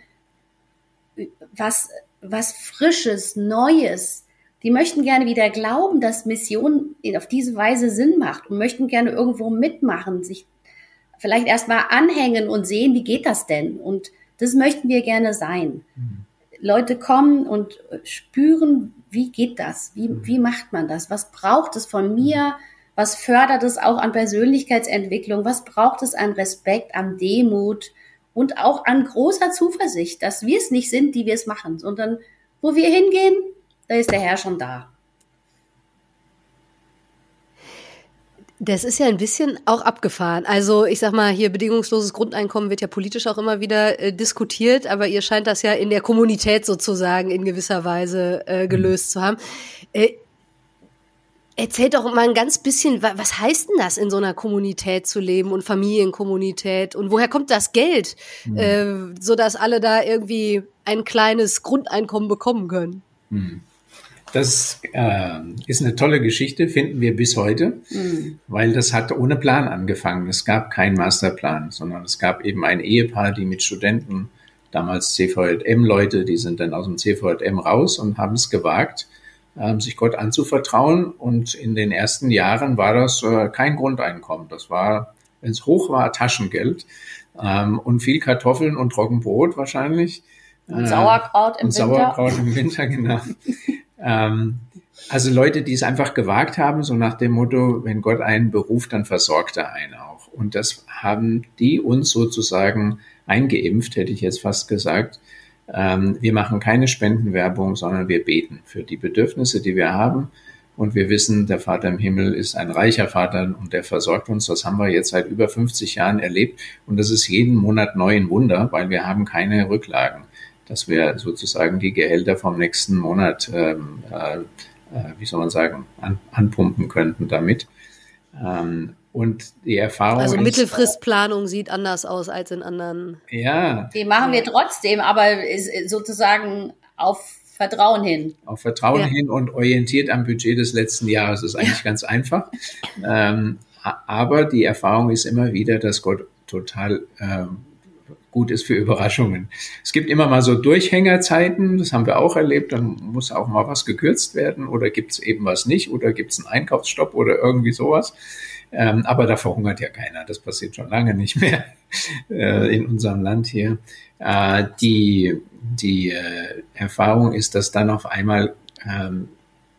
Speaker 3: was, was Frisches, Neues. Die möchten gerne wieder glauben, dass Mission auf diese Weise Sinn macht und möchten gerne irgendwo mitmachen, sich vielleicht erstmal anhängen und sehen, wie geht das denn? Und das möchten wir gerne sein. Mhm. Leute kommen und spüren, wie geht das? Wie, mhm. wie macht man das? Was braucht es von mir? Was fördert es auch an Persönlichkeitsentwicklung? Was braucht es an Respekt, an Demut und auch an großer Zuversicht, dass wir es nicht sind, die wir es machen, sondern wo wir hingehen, da ist der Herr schon da.
Speaker 1: Das ist ja ein bisschen auch abgefahren. Also ich sag mal, hier bedingungsloses Grundeinkommen wird ja politisch auch immer wieder äh, diskutiert, aber ihr scheint das ja in der Kommunität sozusagen in gewisser Weise äh, gelöst mhm. zu haben. Äh, Erzählt doch mal ein ganz bisschen, was heißt denn das, in so einer Kommunität zu leben und Familienkommunität und woher kommt das Geld, mhm. äh, sodass alle da irgendwie ein kleines Grundeinkommen bekommen können?
Speaker 4: Mhm. Das äh, ist eine tolle Geschichte, finden wir bis heute, mhm. weil das hat ohne Plan angefangen. Es gab keinen Masterplan, sondern es gab eben ein Ehepaar, die mit Studenten, damals CVM-Leute, die sind dann aus dem CVM raus und haben es gewagt, äh, sich Gott anzuvertrauen. Und in den ersten Jahren war das äh, kein Grundeinkommen. Das war, wenn es hoch war, Taschengeld ähm, und viel Kartoffeln und Trockenbrot wahrscheinlich.
Speaker 3: Und Sauerkraut im
Speaker 4: und
Speaker 3: Winter.
Speaker 4: Sauerkraut im Winter, genau. Ähm, also Leute, die es einfach gewagt haben, so nach dem Motto, wenn Gott einen beruft, dann versorgt er einen auch. Und das haben die uns sozusagen eingeimpft, hätte ich jetzt fast gesagt. Ähm, wir machen keine Spendenwerbung, sondern wir beten für die Bedürfnisse, die wir haben. Und wir wissen, der Vater im Himmel ist ein reicher Vater und der versorgt uns. Das haben wir jetzt seit über 50 Jahren erlebt. Und das ist jeden Monat neu ein Wunder, weil wir haben keine Rücklagen, dass wir sozusagen die Gehälter vom nächsten Monat, ähm, äh, äh wie soll man sagen, an, anpumpen könnten damit. Ähm, und die Erfahrung.
Speaker 1: Also Mittelfristplanung sieht anders aus als in anderen.
Speaker 3: Ja. Die machen wir trotzdem, aber sozusagen auf Vertrauen hin.
Speaker 4: Auf Vertrauen ja. hin und orientiert am Budget des letzten Jahres. Das ist eigentlich ja. ganz einfach. Ähm, aber die Erfahrung ist immer wieder, dass Gott total ähm, gut ist für Überraschungen. Es gibt immer mal so Durchhängerzeiten, das haben wir auch erlebt, dann muss auch mal was gekürzt werden oder gibt es eben was nicht oder gibt es einen Einkaufsstopp oder irgendwie sowas. Ähm, aber da verhungert ja keiner, das passiert schon lange nicht mehr äh, in unserem Land hier. Äh, die die äh, Erfahrung ist, dass dann auf einmal, ähm,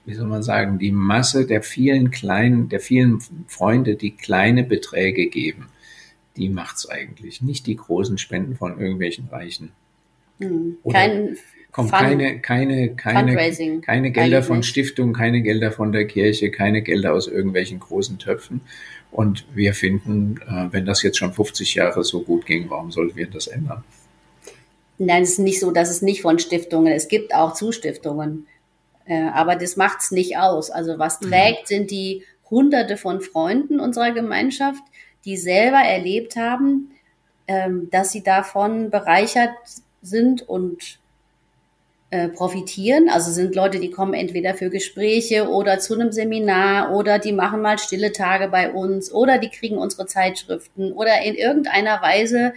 Speaker 4: wie soll man sagen, die Masse der vielen kleinen, der vielen Freunde, die kleine Beträge geben, die macht's eigentlich. Nicht die großen Spenden von irgendwelchen Reichen.
Speaker 3: Hm. Kein
Speaker 4: kommt Fun keine, keine, keine, keine Gelder von Stiftungen, keine Gelder von der Kirche, keine Gelder aus irgendwelchen großen Töpfen. Und wir finden, äh, wenn das jetzt schon 50 Jahre so gut ging, warum sollten wir das ändern?
Speaker 3: Nein, es ist nicht so, dass es nicht von Stiftungen, es gibt auch Zustiftungen. Äh, aber das macht's nicht aus. Also was mhm. trägt, sind die Hunderte von Freunden unserer Gemeinschaft, die selber erlebt haben, ähm, dass sie davon bereichert sind und äh, profitieren. Also sind Leute, die kommen entweder für Gespräche oder zu einem Seminar oder die machen mal stille Tage bei uns oder die kriegen unsere Zeitschriften oder in irgendeiner Weise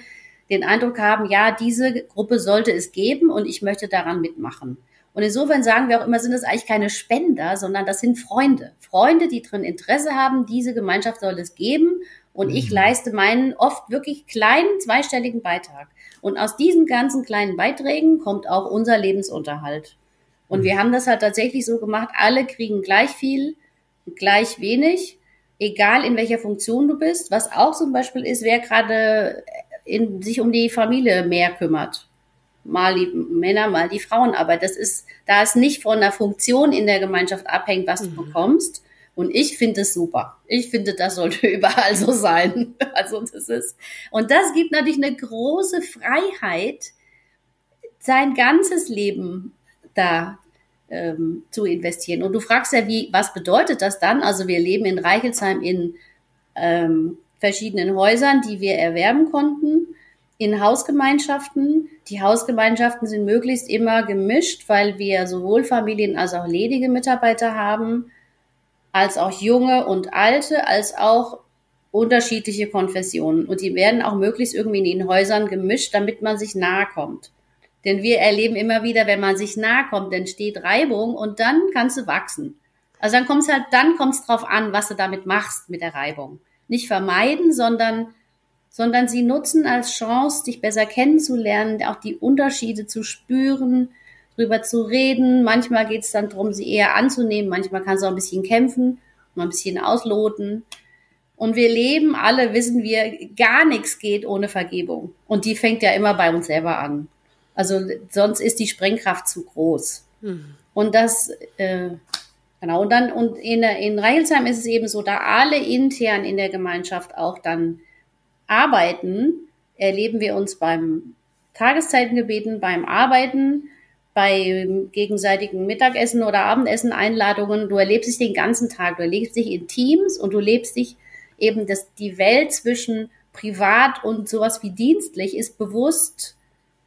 Speaker 3: den Eindruck haben, ja, diese Gruppe sollte es geben und ich möchte daran mitmachen. Und insofern sagen wir auch immer, sind das eigentlich keine Spender, sondern das sind Freunde. Freunde, die drin Interesse haben, diese Gemeinschaft soll es geben und ich mhm. leiste meinen oft wirklich kleinen zweistelligen Beitrag. Und aus diesen ganzen kleinen Beiträgen kommt auch unser Lebensunterhalt. Und wir mhm. haben das halt tatsächlich so gemacht, alle kriegen gleich viel, gleich wenig, egal in welcher Funktion du bist. Was auch zum Beispiel ist, wer gerade in, sich um die Familie mehr kümmert. Mal die Männer, mal die Frauen. Aber das ist, da es nicht von der Funktion in der Gemeinschaft abhängt, was mhm. du bekommst. Und ich finde es super. Ich finde, das sollte überall so sein. Also das ist, und das gibt natürlich eine große Freiheit, sein ganzes Leben da ähm, zu investieren. Und du fragst ja, wie, was bedeutet das dann? Also wir leben in Reichelsheim in ähm, verschiedenen Häusern, die wir erwerben konnten, in Hausgemeinschaften. Die Hausgemeinschaften sind möglichst immer gemischt, weil wir sowohl Familien als auch ledige Mitarbeiter haben, als auch junge und alte, als auch unterschiedliche Konfessionen. Und die werden auch möglichst irgendwie in den Häusern gemischt, damit man sich nahe kommt. Denn wir erleben immer wieder, wenn man sich nahe kommt, dann steht Reibung und dann kannst du wachsen. Also dann kommt es halt, dann kommt es drauf an, was du damit machst mit der Reibung nicht vermeiden, sondern, sondern sie nutzen als Chance, dich besser kennenzulernen, auch die Unterschiede zu spüren, drüber zu reden. Manchmal geht es dann darum, sie eher anzunehmen, manchmal kannst du auch ein bisschen kämpfen, mal ein bisschen ausloten. Und wir leben alle, wissen wir, gar nichts geht ohne Vergebung. Und die fängt ja immer bei uns selber an. Also sonst ist die Sprengkraft zu groß. Mhm. Und das äh, Genau, und dann, und in, in Reichelsheim ist es eben so, da alle intern in der Gemeinschaft auch dann arbeiten, erleben wir uns beim Tageszeitengebeten, beim Arbeiten, bei gegenseitigen Mittagessen oder Abendessen Einladungen. Du erlebst dich den ganzen Tag, du erlebst dich in Teams und du lebst dich eben, dass die Welt zwischen privat und sowas wie dienstlich ist bewusst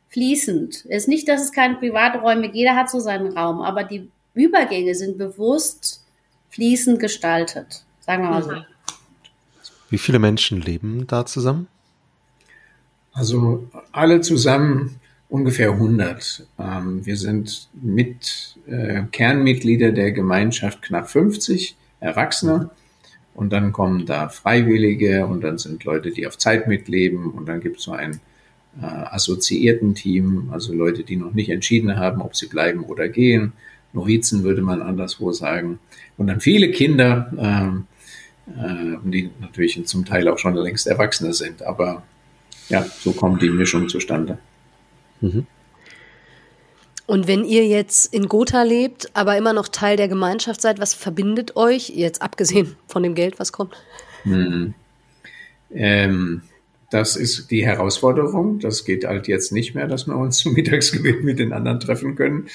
Speaker 3: fließend. Es ist nicht, dass es keine Privaträume, jeder hat so seinen Raum, aber die Übergänge sind bewusst fließend gestaltet. Sagen wir mal so.
Speaker 2: Wie viele Menschen leben da zusammen?
Speaker 4: Also alle zusammen ungefähr 100. Ähm, wir sind mit äh, Kernmitglieder der Gemeinschaft knapp 50 Erwachsene. Und dann kommen da Freiwillige und dann sind Leute, die auf Zeit mitleben. Und dann gibt es so ein äh, assoziierten Team, also Leute, die noch nicht entschieden haben, ob sie bleiben oder gehen. Novizen würde man anderswo sagen. Und dann viele Kinder, ähm, äh, die natürlich zum Teil auch schon längst Erwachsene sind. Aber ja, so kommt die Mischung zustande. Mhm.
Speaker 1: Und wenn ihr jetzt in Gotha lebt, aber immer noch Teil der Gemeinschaft seid, was verbindet euch, jetzt abgesehen von dem Geld, was kommt? Hm.
Speaker 4: Ähm, das ist die Herausforderung. Das geht halt jetzt nicht mehr, dass wir uns zum Mittagsgebet mit den anderen treffen können.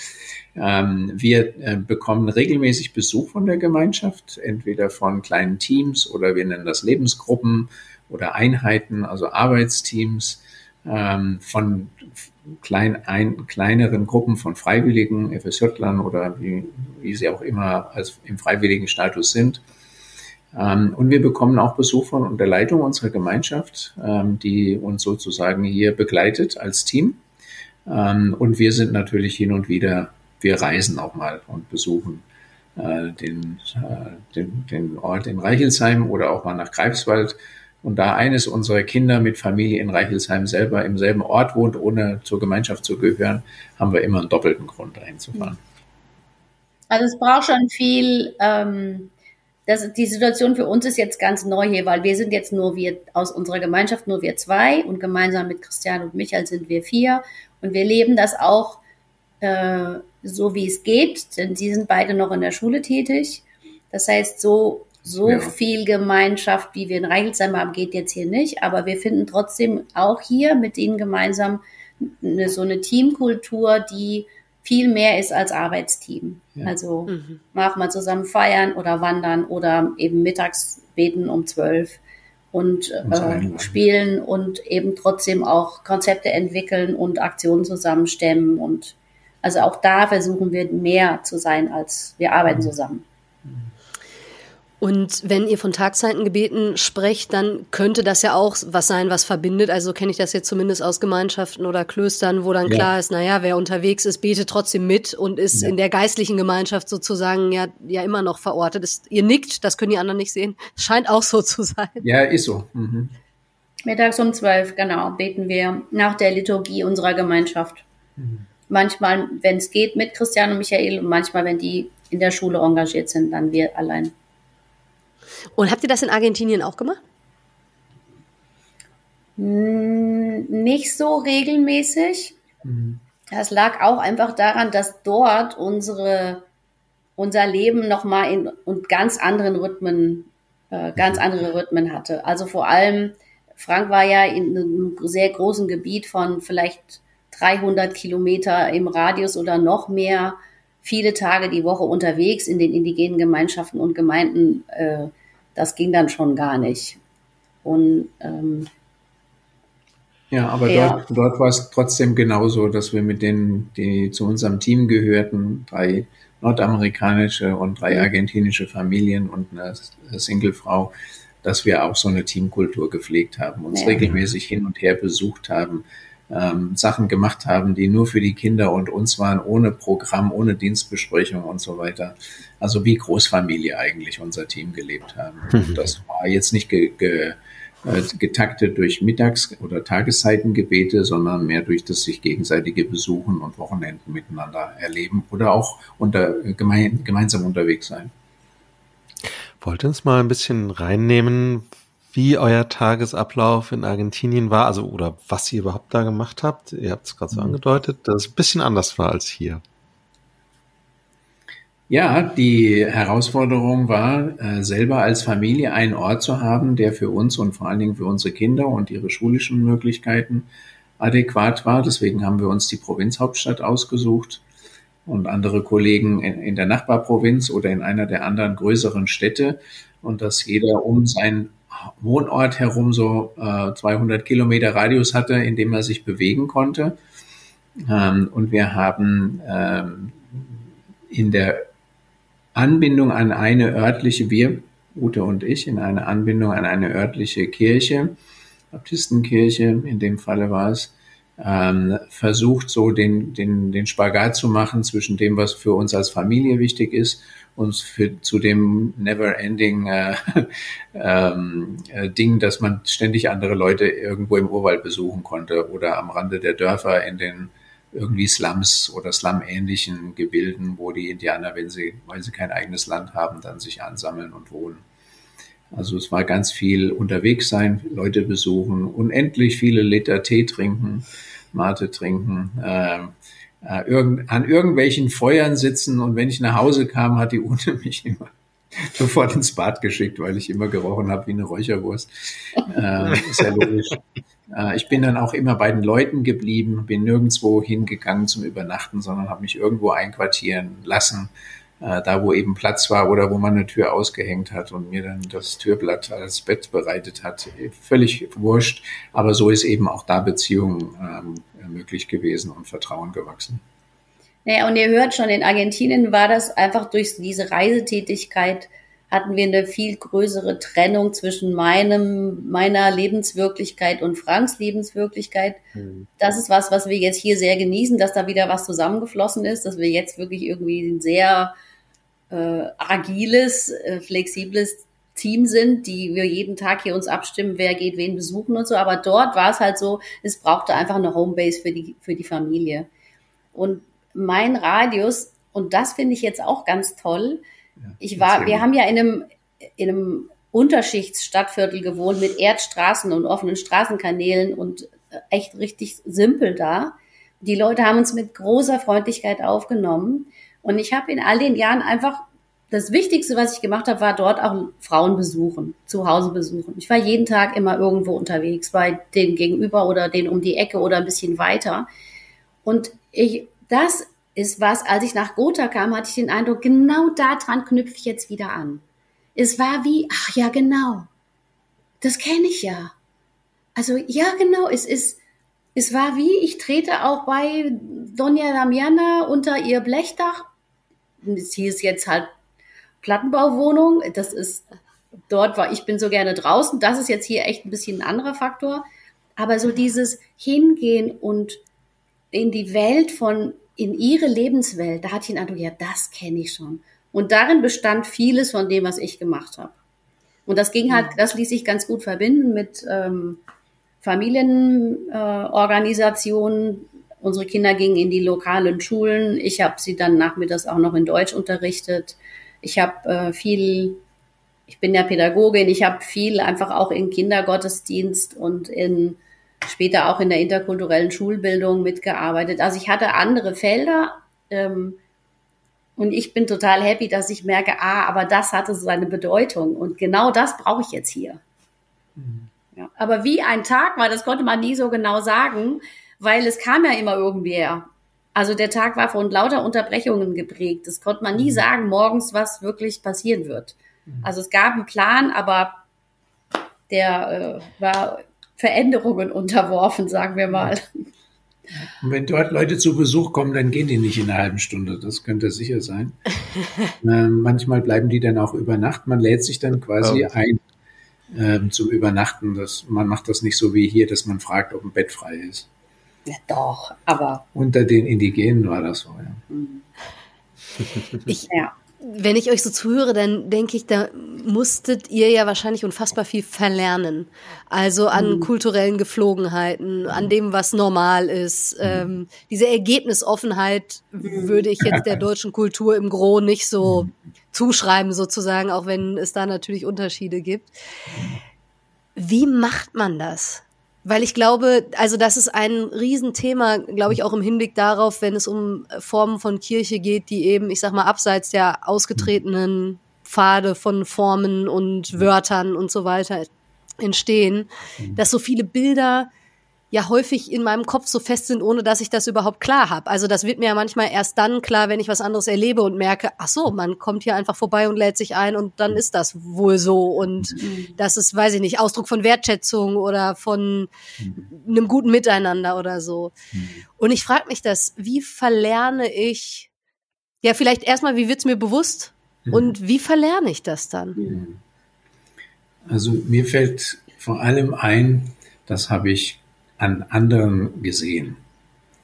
Speaker 4: Ähm, wir äh, bekommen regelmäßig Besuch von der Gemeinschaft, entweder von kleinen Teams oder wir nennen das Lebensgruppen oder Einheiten, also Arbeitsteams, ähm, von klein, ein, kleineren Gruppen von Freiwilligen, FSJlern oder wie, wie sie auch immer als im freiwilligen Status sind. Ähm, und wir bekommen auch Besuch von der Leitung unserer Gemeinschaft, ähm, die uns sozusagen hier begleitet als Team. Ähm, und wir sind natürlich hin und wieder, wir reisen auch mal und besuchen äh, den, äh, den, den Ort in Reichelsheim oder auch mal nach Greifswald und da eines unserer Kinder mit Familie in Reichelsheim selber im selben Ort wohnt, ohne zur Gemeinschaft zu gehören, haben wir immer einen doppelten Grund, dahin zu fahren.
Speaker 3: Also es braucht schon viel, ähm, das, die Situation für uns ist jetzt ganz neu hier, weil wir sind jetzt nur wir aus unserer Gemeinschaft nur wir zwei und gemeinsam mit Christian und Michael sind wir vier und wir leben das auch äh, so wie es geht, denn sie sind beide noch in der Schule tätig. Das heißt, so so ja. viel Gemeinschaft, wie wir in Reichelsheim haben, geht jetzt hier nicht. Aber wir finden trotzdem auch hier mit ihnen gemeinsam eine, so eine Teamkultur, die viel mehr ist als Arbeitsteam. Ja. Also mhm. machen wir zusammen feiern oder wandern oder eben mittags beten um zwölf und äh, spielen und eben trotzdem auch Konzepte entwickeln und Aktionen zusammenstemmen und also auch da versuchen wir mehr zu sein als wir arbeiten mhm. zusammen.
Speaker 1: Und wenn ihr von Tagzeitengebeten sprecht, dann könnte das ja auch was sein, was verbindet. Also kenne ich das jetzt zumindest aus Gemeinschaften oder Klöstern, wo dann ja. klar ist, naja, wer unterwegs ist, betet trotzdem mit und ist ja. in der geistlichen Gemeinschaft sozusagen ja, ja immer noch verortet. Das, ihr nickt, das können die anderen nicht sehen. scheint auch so zu sein.
Speaker 4: Ja, ist so. Mhm.
Speaker 3: Mittags um zwölf, genau, beten wir nach der Liturgie unserer Gemeinschaft. Mhm. Manchmal, wenn es geht, mit Christian und Michael und manchmal, wenn die in der Schule engagiert sind, dann wir allein.
Speaker 1: Und habt ihr das in Argentinien auch gemacht?
Speaker 3: Hm, nicht so regelmäßig. Mhm. Das lag auch einfach daran, dass dort unsere, unser Leben nochmal in und ganz anderen Rhythmen, äh, ganz mhm. andere Rhythmen hatte. Also vor allem, Frank war ja in einem sehr großen Gebiet von vielleicht 300 Kilometer im Radius oder noch mehr, viele Tage die Woche unterwegs in den indigenen Gemeinschaften und Gemeinden. Äh, das ging dann schon gar nicht. Und ähm,
Speaker 4: ja, aber dort, dort war es trotzdem genauso, dass wir mit denen, die zu unserem Team gehörten, drei nordamerikanische und drei mhm. argentinische Familien und eine Singlefrau, dass wir auch so eine Teamkultur gepflegt haben, uns ja. regelmäßig hin und her besucht haben, ähm, Sachen gemacht haben, die nur für die Kinder und uns waren, ohne Programm, ohne Dienstbesprechung und so weiter. Also wie Großfamilie eigentlich unser Team gelebt haben. Mhm. Das war jetzt nicht ge, ge, äh, getaktet durch Mittags- oder Tageszeitengebete, sondern mehr durch das sich gegenseitige Besuchen und Wochenenden miteinander erleben oder auch unter, gemein, gemeinsam unterwegs sein.
Speaker 2: Wollt ihr uns mal ein bisschen reinnehmen, wie euer Tagesablauf in Argentinien war, also oder was ihr überhaupt da gemacht habt. Ihr habt es gerade so mhm. angedeutet, dass es ein bisschen anders war als hier.
Speaker 4: Ja, die Herausforderung war, äh, selber als Familie einen Ort zu haben, der für uns und vor allen Dingen für unsere Kinder und ihre schulischen Möglichkeiten adäquat war. Deswegen haben wir uns die Provinzhauptstadt ausgesucht und andere Kollegen in, in der Nachbarprovinz oder in einer der anderen größeren Städte und dass jeder um sein Wohnort herum so äh, 200 Kilometer Radius hatte, in dem er sich bewegen konnte. Ähm, und wir haben ähm, in der Anbindung an eine örtliche, wir, Ute und ich, in eine Anbindung an eine örtliche Kirche, Baptistenkirche, in dem Falle war es, ähm, versucht so den, den, den Spagat zu machen zwischen dem, was für uns als Familie wichtig ist uns für, zu dem never-ending äh, ähm, äh, Ding, dass man ständig andere Leute irgendwo im Urwald besuchen konnte oder am Rande der Dörfer in den irgendwie Slums oder Slum-ähnlichen Gebilden, wo die Indianer, wenn sie, weil sie kein eigenes Land haben, dann sich ansammeln und wohnen. Also es war ganz viel unterwegs sein, Leute besuchen, unendlich viele Liter Tee trinken, Mate trinken, äh, äh, irgend, an irgendwelchen Feuern sitzen und wenn ich nach Hause kam, hat die Ute mich immer sofort ins Bad geschickt, weil ich immer gerochen habe wie eine Räucherwurst. Äh, ist ja logisch. Äh, ich bin dann auch immer bei den Leuten geblieben, bin nirgendwo hingegangen zum Übernachten, sondern habe mich irgendwo einquartieren lassen, äh, da wo eben Platz war oder wo man eine Tür ausgehängt hat und mir dann das Türblatt als Bett bereitet hat. Völlig wurscht, aber so ist eben auch da Beziehung ähm, möglich gewesen und Vertrauen gewachsen.
Speaker 3: Naja, und ihr hört schon, in Argentinien war das einfach durch diese Reisetätigkeit hatten wir eine viel größere Trennung zwischen meinem, meiner Lebenswirklichkeit und Franks Lebenswirklichkeit. Mhm. Das ist was, was wir jetzt hier sehr genießen, dass da wieder was zusammengeflossen ist, dass wir jetzt wirklich irgendwie ein sehr äh, agiles, äh, flexibles Team sind, die wir jeden Tag hier uns abstimmen, wer geht wen besuchen und so. Aber dort war es halt so, es brauchte einfach eine Homebase für die, für die Familie. Und mein Radius, und das finde ich jetzt auch ganz toll, ich war, wir haben ja in einem, in einem Unterschichtsstadtviertel gewohnt mit Erdstraßen und offenen Straßenkanälen und äh, echt richtig simpel da. Die Leute haben uns mit großer Freundlichkeit aufgenommen. Und ich habe in all den Jahren einfach das Wichtigste, was ich gemacht habe, war dort auch Frauen besuchen, zu Hause besuchen. Ich war jeden Tag immer irgendwo unterwegs, bei denen gegenüber oder denen um die Ecke oder ein bisschen weiter. Und ich, das ist was, als ich nach Gotha kam, hatte ich den Eindruck, genau daran knüpfe ich jetzt wieder an. Es war wie, ach ja, genau. Das kenne ich ja. Also, ja, genau, es ist, es war wie, ich trete auch bei Donja Damiana unter ihr Blechdach. Sie ist jetzt halt Plattenbauwohnung. Das ist, dort war, ich bin so gerne draußen. Das ist jetzt hier echt ein bisschen ein anderer Faktor. Aber so dieses Hingehen und in die Welt von in ihre Lebenswelt, da hatte ich den Eindruck, ja, das kenne ich schon. Und darin bestand vieles von dem, was ich gemacht habe. Und das ging halt, das ließ sich ganz gut verbinden mit ähm, Familienorganisationen. Unsere Kinder gingen in die lokalen Schulen. Ich habe sie dann nachmittags auch noch in Deutsch unterrichtet. Ich habe äh, viel, ich bin ja Pädagogin, ich habe viel einfach auch in Kindergottesdienst und in später auch in der interkulturellen Schulbildung mitgearbeitet. Also ich hatte andere Felder ähm, und ich bin total happy, dass ich merke, ah, aber das hatte so eine Bedeutung und genau das brauche ich jetzt hier. Mhm. Ja. Aber wie ein Tag war, das konnte man nie so genau sagen, weil es kam ja immer irgendwer. Also der Tag war von lauter Unterbrechungen geprägt. Das konnte man nie mhm. sagen, morgens was wirklich passieren wird. Mhm. Also es gab einen Plan, aber der äh, war Veränderungen unterworfen, sagen wir mal.
Speaker 4: Und wenn dort Leute zu Besuch kommen, dann gehen die nicht in einer halben Stunde. Das könnte sicher sein. äh, manchmal bleiben die dann auch über Nacht. Man lädt sich dann quasi oh. ein äh, zum Übernachten. Das, man macht das nicht so wie hier, dass man fragt, ob ein Bett frei ist.
Speaker 3: Ja, doch, aber.
Speaker 4: Unter den Indigenen war das so, ja. Mhm.
Speaker 1: Ich, ja wenn ich euch so zuhöre, dann denke ich, da musstet ihr ja wahrscheinlich unfassbar viel verlernen. Also an mhm. kulturellen Geflogenheiten, an dem, was normal ist. Mhm. Ähm, diese Ergebnisoffenheit würde ich jetzt der deutschen Kultur im Gro nicht so zuschreiben, sozusagen, auch wenn es da natürlich Unterschiede gibt. Wie macht man das? Weil ich glaube, also das ist ein Riesenthema, glaube ich, auch im Hinblick darauf, wenn es um Formen von Kirche geht, die eben, ich sag mal, abseits der ausgetretenen Pfade von Formen und Wörtern und so weiter entstehen, dass so viele Bilder ja häufig in meinem Kopf so fest sind, ohne dass ich das überhaupt klar habe. Also das wird mir ja manchmal erst dann klar, wenn ich was anderes erlebe und merke, ach so, man kommt hier einfach vorbei und lädt sich ein und dann ist das wohl so. Und mhm. das ist, weiß ich nicht, Ausdruck von Wertschätzung oder von mhm. einem guten Miteinander oder so. Mhm. Und ich frage mich das, wie verlerne ich, ja, vielleicht erstmal, wie wird's mir bewusst mhm. und wie verlerne ich das dann?
Speaker 4: Also mir fällt vor allem ein, das habe ich an anderen gesehen.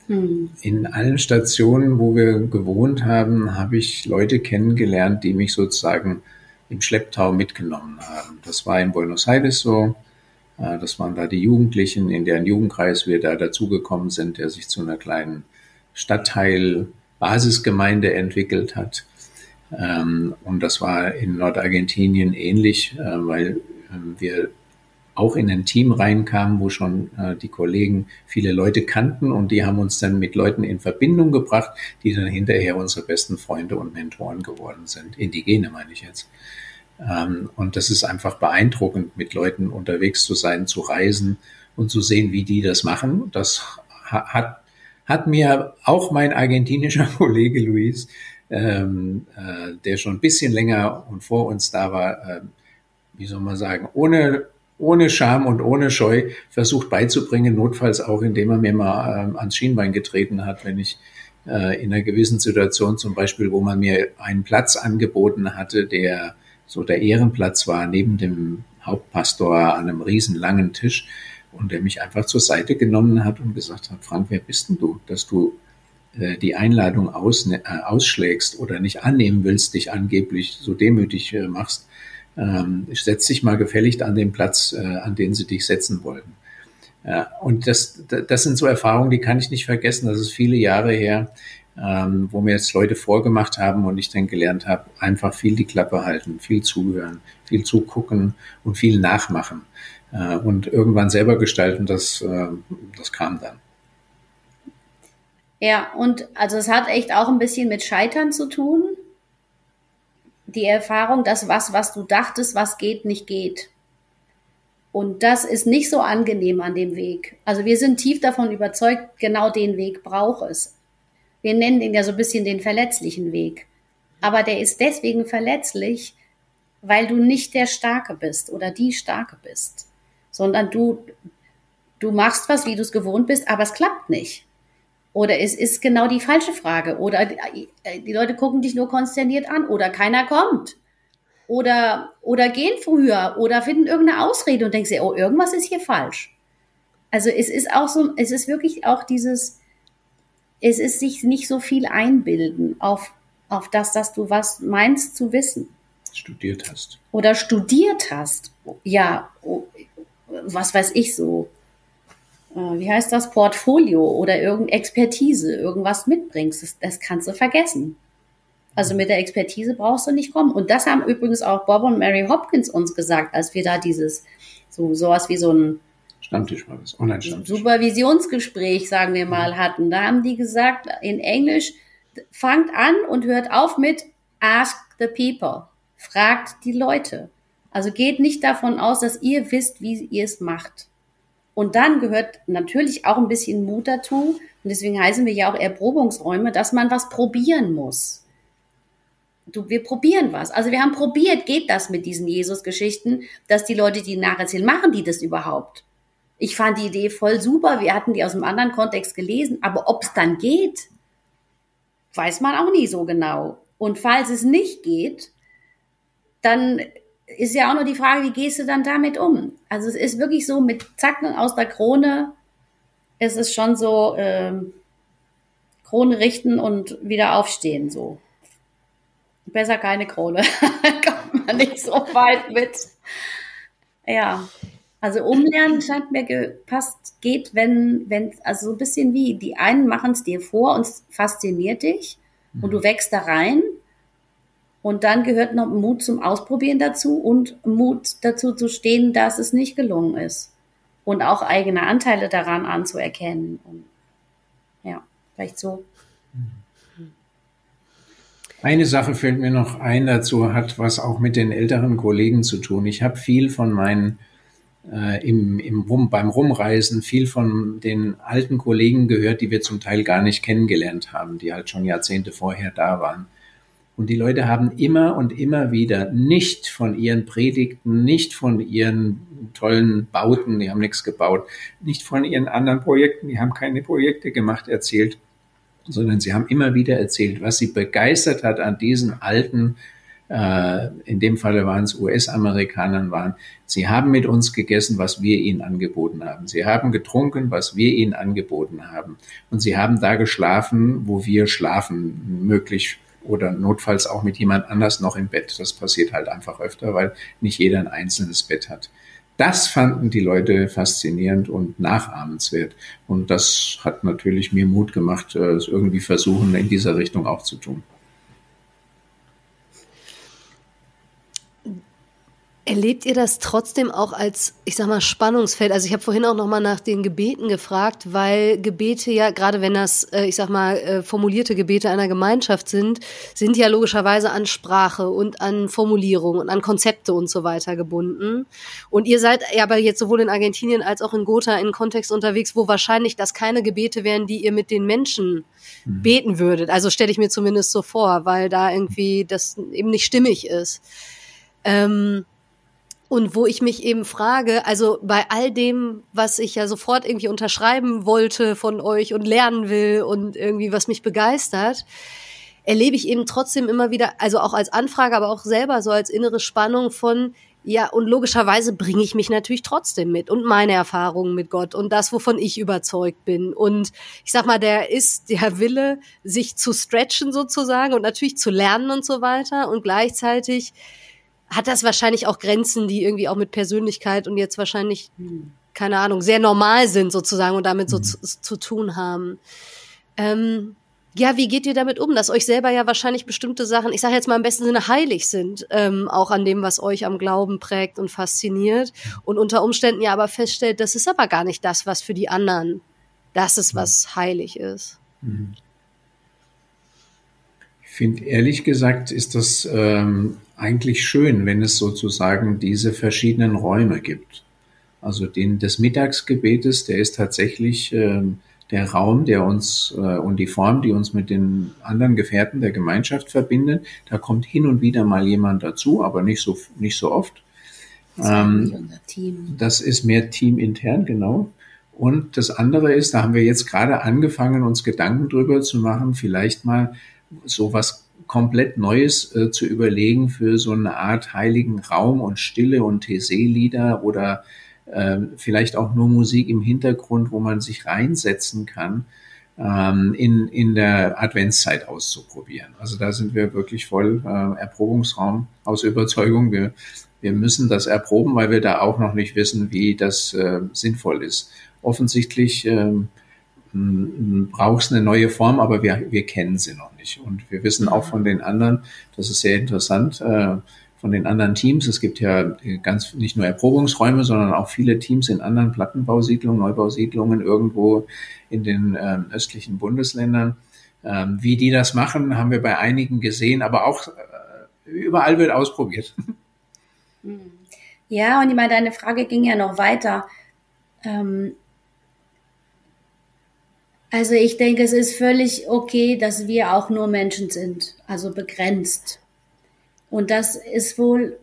Speaker 4: Hm. In allen Stationen, wo wir gewohnt haben, habe ich Leute kennengelernt, die mich sozusagen im Schlepptau mitgenommen haben. Das war in Buenos Aires so. Äh, das waren da die Jugendlichen, in deren Jugendkreis wir da dazugekommen sind, der sich zu einer kleinen Stadtteil Basisgemeinde entwickelt hat. Ähm, und das war in Nordargentinien ähnlich, äh, weil ähm, wir auch in ein Team reinkamen, wo schon äh, die Kollegen viele Leute kannten und die haben uns dann mit Leuten in Verbindung gebracht, die dann hinterher unsere besten Freunde und Mentoren geworden sind. Indigene meine ich jetzt. Ähm, und das ist einfach beeindruckend, mit Leuten unterwegs zu sein, zu reisen und zu sehen, wie die das machen. Das hat, hat mir auch mein argentinischer Kollege Luis, ähm, äh, der schon ein bisschen länger und vor uns da war, äh, wie soll man sagen, ohne ohne Scham und ohne Scheu versucht beizubringen, notfalls auch, indem er mir mal äh, ans Schienbein getreten hat, wenn ich äh, in einer gewissen Situation zum Beispiel, wo man mir einen Platz angeboten hatte, der so der Ehrenplatz war, neben dem Hauptpastor an einem riesen langen Tisch und der mich einfach zur Seite genommen hat und gesagt hat, Frank, wer bist denn du, dass du äh, die Einladung aus, äh, ausschlägst oder nicht annehmen willst, dich angeblich so demütig äh, machst ähm, setz dich mal gefälligt an den Platz, äh, an den sie dich setzen wollten. Ja, und das, das sind so Erfahrungen, die kann ich nicht vergessen. Das ist viele Jahre her, ähm, wo mir jetzt Leute vorgemacht haben und ich dann gelernt habe, einfach viel die Klappe halten, viel zuhören, viel zugucken und viel nachmachen äh, und irgendwann selber gestalten. Das, äh, das kam dann.
Speaker 3: Ja, und also es hat echt auch ein bisschen mit Scheitern zu tun die Erfahrung, dass was, was du dachtest, was geht, nicht geht. Und das ist nicht so angenehm an dem Weg. Also wir sind tief davon überzeugt, genau den Weg braucht es. Wir nennen den ja so ein bisschen den verletzlichen Weg. Aber der ist deswegen verletzlich, weil du nicht der Starke bist oder die Starke bist, sondern du, du machst was, wie du es gewohnt bist, aber es klappt nicht. Oder es ist genau die falsche Frage. Oder die Leute gucken dich nur konsterniert an. Oder keiner kommt. Oder, oder gehen früher. Oder finden irgendeine Ausrede und denken sich, oh, irgendwas ist hier falsch. Also es ist auch so, es ist wirklich auch dieses, es ist sich nicht so viel einbilden auf, auf das, dass du was meinst zu wissen.
Speaker 4: Studiert hast.
Speaker 3: Oder studiert hast. Ja, oh, was weiß ich so äh, wie heißt das, Portfolio oder irgendeine Expertise, irgendwas mitbringst, das, das kannst du vergessen. Also mit der Expertise brauchst du nicht kommen. Und das haben übrigens auch Bob und Mary Hopkins uns gesagt, als wir da dieses, so sowas wie so ein
Speaker 4: Stammtisch war das, Online-Stammtisch.
Speaker 3: Supervisionsgespräch, sagen wir mal, hatten. Da haben die gesagt, in Englisch, fangt an und hört auf mit ask the people. Fragt die Leute. Also geht nicht davon aus, dass ihr wisst, wie ihr es macht. Und dann gehört natürlich auch ein bisschen Mut dazu. Und deswegen heißen wir ja auch Erprobungsräume, dass man was probieren muss. Du, wir probieren was. Also wir haben probiert, geht das mit diesen Jesus-Geschichten, dass die Leute, die nacherzählen, machen die das überhaupt? Ich fand die Idee voll super. Wir hatten die aus einem anderen Kontext gelesen. Aber ob es dann geht, weiß man auch nie so genau. Und falls es nicht geht, dann ist ja auch nur die Frage, wie gehst du dann damit um? Also es ist wirklich so mit Zacken aus der Krone, es ist schon so ähm, Krone richten und wieder aufstehen so. Besser keine Krone, kommt man nicht so weit mit. Ja, also umlernen scheint mir gepasst, geht, wenn, wenn, also so ein bisschen wie, die einen machen es dir vor und es fasziniert dich und du mhm. wächst da rein und dann gehört noch Mut zum Ausprobieren dazu und Mut dazu zu stehen, dass es nicht gelungen ist. Und auch eigene Anteile daran anzuerkennen. Und ja, vielleicht so.
Speaker 4: Eine Sache fällt mir noch ein dazu, hat was auch mit den älteren Kollegen zu tun. Ich habe viel von meinen äh, im, im Rum, beim Rumreisen viel von den alten Kollegen gehört, die wir zum Teil gar nicht kennengelernt haben, die halt schon Jahrzehnte vorher da waren. Und die Leute haben immer und immer wieder nicht von ihren Predigten, nicht von ihren tollen Bauten, die haben nichts gebaut, nicht von ihren anderen Projekten, die haben keine Projekte gemacht, erzählt, sondern sie haben immer wieder erzählt, was sie begeistert hat an diesen alten, äh, in dem Falle waren es US-Amerikanern waren. Sie haben mit uns gegessen, was wir ihnen angeboten haben. Sie haben getrunken, was wir ihnen angeboten haben. Und sie haben da geschlafen, wo wir schlafen, möglich oder notfalls auch mit jemand anders noch im Bett. Das passiert halt einfach öfter, weil nicht jeder ein einzelnes Bett hat. Das fanden die Leute faszinierend und nachahmenswert. Und das hat natürlich mir Mut gemacht, äh, es irgendwie versuchen, in dieser Richtung auch zu tun.
Speaker 1: Erlebt ihr das trotzdem auch als, ich sag mal, Spannungsfeld? Also ich habe vorhin auch noch mal nach den Gebeten gefragt, weil Gebete ja, gerade wenn das, äh, ich sag mal, äh, formulierte Gebete einer Gemeinschaft sind, sind ja logischerweise an Sprache und an Formulierung und an Konzepte und so weiter gebunden. Und ihr seid ja aber jetzt sowohl in Argentinien als auch in Gotha in Kontext unterwegs, wo wahrscheinlich das keine Gebete wären, die ihr mit den Menschen mhm. beten würdet. Also stelle ich mir zumindest so vor, weil da irgendwie das eben nicht stimmig ist. Ähm, und wo ich mich eben frage, also bei all dem, was ich ja sofort irgendwie unterschreiben wollte von euch und lernen will und irgendwie was mich begeistert, erlebe ich eben trotzdem immer wieder, also auch als Anfrage, aber auch selber so als innere Spannung von, ja, und logischerweise bringe ich mich natürlich trotzdem mit und meine Erfahrungen mit Gott und das, wovon ich überzeugt bin. Und ich sag mal, der ist der Wille, sich zu stretchen sozusagen und natürlich zu lernen und so weiter und gleichzeitig hat das wahrscheinlich auch Grenzen, die irgendwie auch mit Persönlichkeit und jetzt wahrscheinlich, keine Ahnung, sehr normal sind sozusagen und damit so mhm. zu, zu, tun haben. Ähm, ja, wie geht ihr damit um, dass euch selber ja wahrscheinlich bestimmte Sachen, ich sage jetzt mal im besten Sinne heilig sind, ähm, auch an dem, was euch am Glauben prägt und fasziniert und unter Umständen ja aber feststellt, das ist aber gar nicht das, was für die anderen das ist, was heilig ist. Mhm.
Speaker 4: Ich finde, ehrlich gesagt, ist das ähm, eigentlich schön, wenn es sozusagen diese verschiedenen Räume gibt. Also den des Mittagsgebetes, der ist tatsächlich äh, der Raum, der uns äh, und die Form, die uns mit den anderen Gefährten der Gemeinschaft verbindet. Da kommt hin und wieder mal jemand dazu, aber nicht so nicht so oft. Ähm, das ist mehr teamintern, genau. Und das andere ist, da haben wir jetzt gerade angefangen, uns Gedanken drüber zu machen, vielleicht mal so was komplett Neues äh, zu überlegen für so eine Art heiligen Raum und Stille und TC-Lieder oder äh, vielleicht auch nur Musik im Hintergrund, wo man sich reinsetzen kann, ähm, in, in der Adventszeit auszuprobieren. Also da sind wir wirklich voll äh, Erprobungsraum aus Überzeugung. Wir, wir müssen das erproben, weil wir da auch noch nicht wissen, wie das äh, sinnvoll ist. Offensichtlich ähm, brauchst eine neue Form, aber wir, wir kennen sie noch nicht. Und wir wissen auch von den anderen, das ist sehr interessant, äh, von den anderen Teams. Es gibt ja ganz nicht nur Erprobungsräume, sondern auch viele Teams in anderen Plattenbausiedlungen, Neubausiedlungen irgendwo in den ähm, östlichen Bundesländern. Ähm, wie die das machen, haben wir bei einigen gesehen, aber auch äh, überall wird ausprobiert.
Speaker 3: Ja, und ich meine, deine Frage ging ja noch weiter. Ähm, also ich denke, es ist völlig okay, dass wir auch nur Menschen sind, also begrenzt. Und das ist wohl,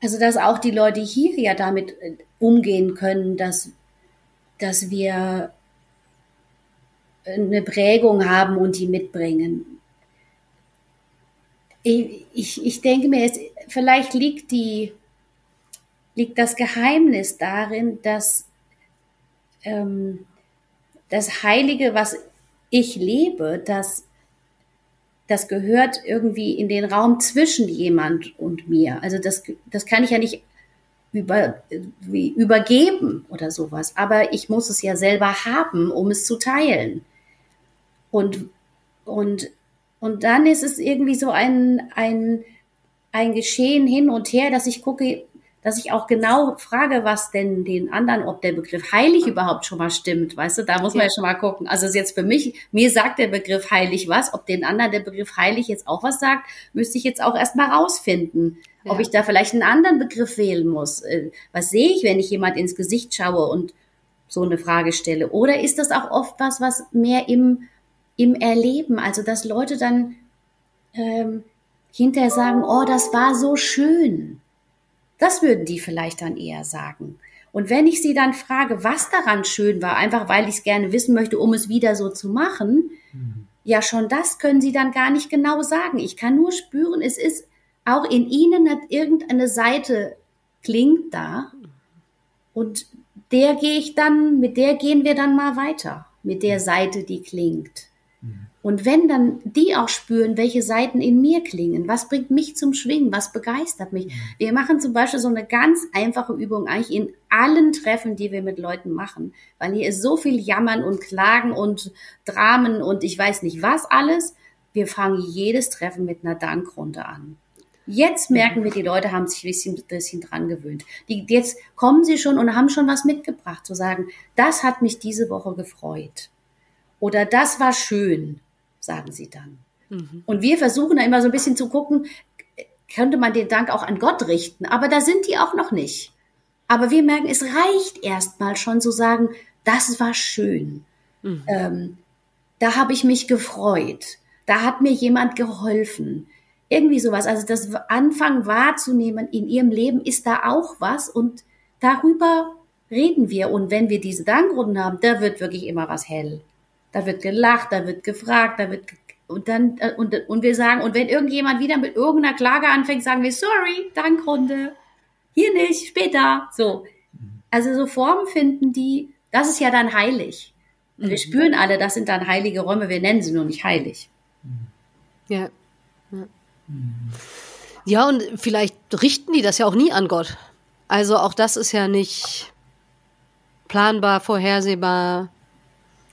Speaker 3: also dass auch die Leute hier ja damit äh, umgehen können, dass, dass wir eine Prägung haben und die mitbringen. Ich, ich, ich denke mir, es, vielleicht liegt die, liegt das Geheimnis darin, dass ähm, das Heilige, was ich lebe, das, das gehört irgendwie in den Raum zwischen jemand und mir. Also das, das kann ich ja nicht über, übergeben oder sowas. Aber ich muss es ja selber haben, um es zu teilen. Und, und, und dann ist es irgendwie so ein, ein, ein Geschehen hin und her, dass ich gucke, dass ich auch genau frage, was denn den anderen, ob der Begriff heilig überhaupt schon mal stimmt, weißt du, da muss man ja, ja schon mal gucken. Also ist jetzt für mich, mir sagt der Begriff heilig was, ob den anderen der Begriff heilig jetzt auch was sagt, müsste ich jetzt auch erstmal rausfinden. Ja. Ob ich da vielleicht einen anderen Begriff wählen muss. Äh, was sehe ich, wenn ich jemand ins Gesicht schaue und so eine Frage stelle? Oder ist das auch oft was, was mehr im, im Erleben, also dass Leute dann ähm, hinterher sagen, oh, das war so schön. Das würden die vielleicht dann eher sagen. Und wenn ich sie dann frage, was daran schön war, einfach weil ich es gerne wissen möchte, um es wieder so zu machen, mhm. ja, schon das können sie dann gar nicht genau sagen. Ich kann nur spüren, es ist auch in ihnen hat irgendeine Seite klingt da und der gehe ich dann, mit der gehen wir dann mal weiter, mit der Seite, die klingt. Und wenn dann die auch spüren, welche Seiten in mir klingen, was bringt mich zum Schwingen, was begeistert mich. Wir machen zum Beispiel so eine ganz einfache Übung eigentlich in allen Treffen, die wir mit Leuten machen, weil hier ist so viel Jammern und Klagen und Dramen und ich weiß nicht was alles. Wir fangen jedes Treffen mit einer Dankrunde an. Jetzt merken wir, die Leute haben sich ein bisschen, bisschen dran gewöhnt. Die, jetzt kommen sie schon und haben schon was mitgebracht, zu sagen, das hat mich diese Woche gefreut. Oder das war schön, sagen sie dann. Mhm. Und wir versuchen da immer so ein bisschen zu gucken, könnte man den Dank auch an Gott richten, aber da sind die auch noch nicht. Aber wir merken, es reicht erstmal schon zu sagen, das war schön. Mhm. Ähm, da habe ich mich gefreut. Da hat mir jemand geholfen. Irgendwie sowas. Also das Anfang wahrzunehmen, in ihrem Leben ist da auch was und darüber reden wir. Und wenn wir diese Dankrunden haben, da wird wirklich immer was hell. Da wird gelacht, da wird gefragt, da wird und dann äh, und, und wir sagen und wenn irgendjemand wieder mit irgendeiner Klage anfängt, sagen wir sorry, Dankrunde. Hier nicht, später. So. Also so Formen finden, die das ist ja dann heilig. Und wir mhm. spüren alle, das sind dann heilige Räume, wir nennen sie nur nicht heilig.
Speaker 1: Ja. Ja. ja, und vielleicht richten die das ja auch nie an Gott. Also auch das ist ja nicht planbar, vorhersehbar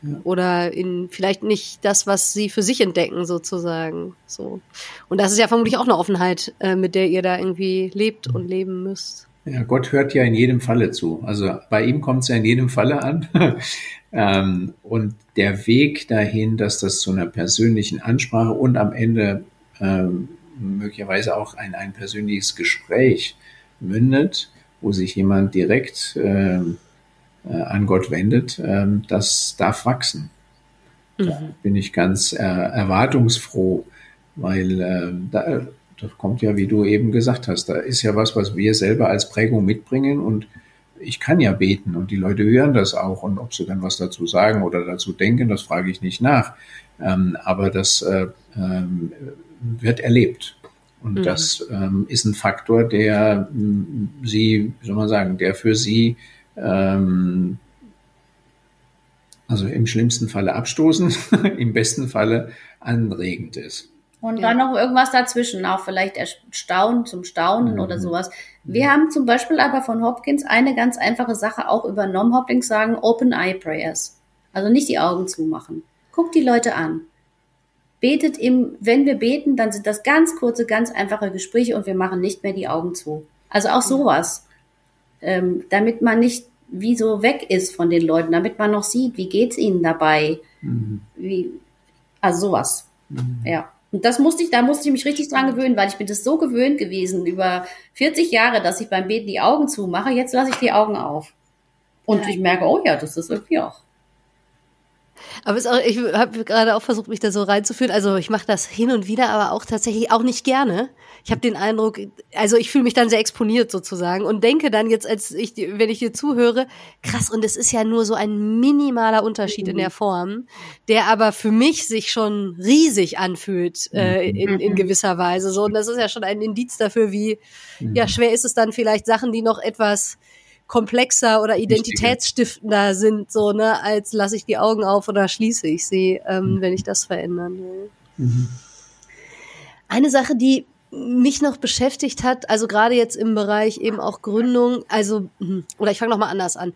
Speaker 1: ja. oder in vielleicht nicht das, was sie für sich entdecken sozusagen. So und das ist ja vermutlich auch eine Offenheit, äh, mit der ihr da irgendwie lebt und leben müsst.
Speaker 4: Ja, Gott hört ja in jedem Falle zu. Also bei ihm kommt es ja in jedem Falle an. ähm, und der Weg dahin, dass das zu einer persönlichen Ansprache und am Ende ähm, möglicherweise auch ein, ein persönliches Gespräch mündet, wo sich jemand direkt ähm, äh, an Gott wendet, ähm, das darf wachsen. Mhm. Da bin ich ganz äh, erwartungsfroh, weil äh, da, das kommt ja, wie du eben gesagt hast, da ist ja was, was wir selber als Prägung mitbringen und ich kann ja beten und die Leute hören das auch und ob sie dann was dazu sagen oder dazu denken, das frage ich nicht nach. Ähm, aber das äh, ähm, wird erlebt. Und mhm. das ähm, ist ein Faktor, der ähm, sie, wie soll man sagen, der für sie ähm, also im schlimmsten Falle abstoßen, im besten Falle anregend ist.
Speaker 3: Und ja. dann noch irgendwas dazwischen, auch vielleicht Erstaunen zum Staunen mhm. oder sowas. Wir mhm. haben zum Beispiel aber von Hopkins eine ganz einfache Sache auch übernommen. Hopkins sagen Open Eye Prayers. Also nicht die Augen zumachen. Guckt die Leute an. Betet im, wenn wir beten, dann sind das ganz kurze, ganz einfache Gespräche und wir machen nicht mehr die Augen zu. Also auch sowas. Ähm, damit man nicht wie so weg ist von den Leuten, damit man noch sieht, wie geht's ihnen dabei. Mhm. Wie, also sowas. Mhm. Ja. Und das musste ich, da musste ich mich richtig dran gewöhnen, weil ich bin das so gewöhnt gewesen über 40 Jahre, dass ich beim Beten die Augen zumache. Jetzt lasse ich die Augen auf. Und ja. ich merke, oh ja, das ist irgendwie auch.
Speaker 1: Aber auch, ich habe gerade auch versucht, mich da so reinzufühlen. Also ich mache das hin und wieder, aber auch tatsächlich auch nicht gerne. Ich habe den Eindruck, also ich fühle mich dann sehr exponiert sozusagen und denke dann jetzt, als ich, wenn ich dir zuhöre, krass, und es ist ja nur so ein minimaler Unterschied in der mhm. Form, der aber für mich sich schon riesig anfühlt äh, in, in gewisser Weise. So, und das ist ja schon ein Indiz dafür, wie ja schwer ist es dann vielleicht Sachen, die noch etwas komplexer oder identitätsstiftender sind, so, ne, als lasse ich die Augen auf oder schließe ich sie, ähm, mhm. wenn ich das verändern will. Mhm. Eine Sache, die mich noch beschäftigt hat, also gerade jetzt im Bereich eben auch Gründung, also, hm, oder ich fange nochmal anders an.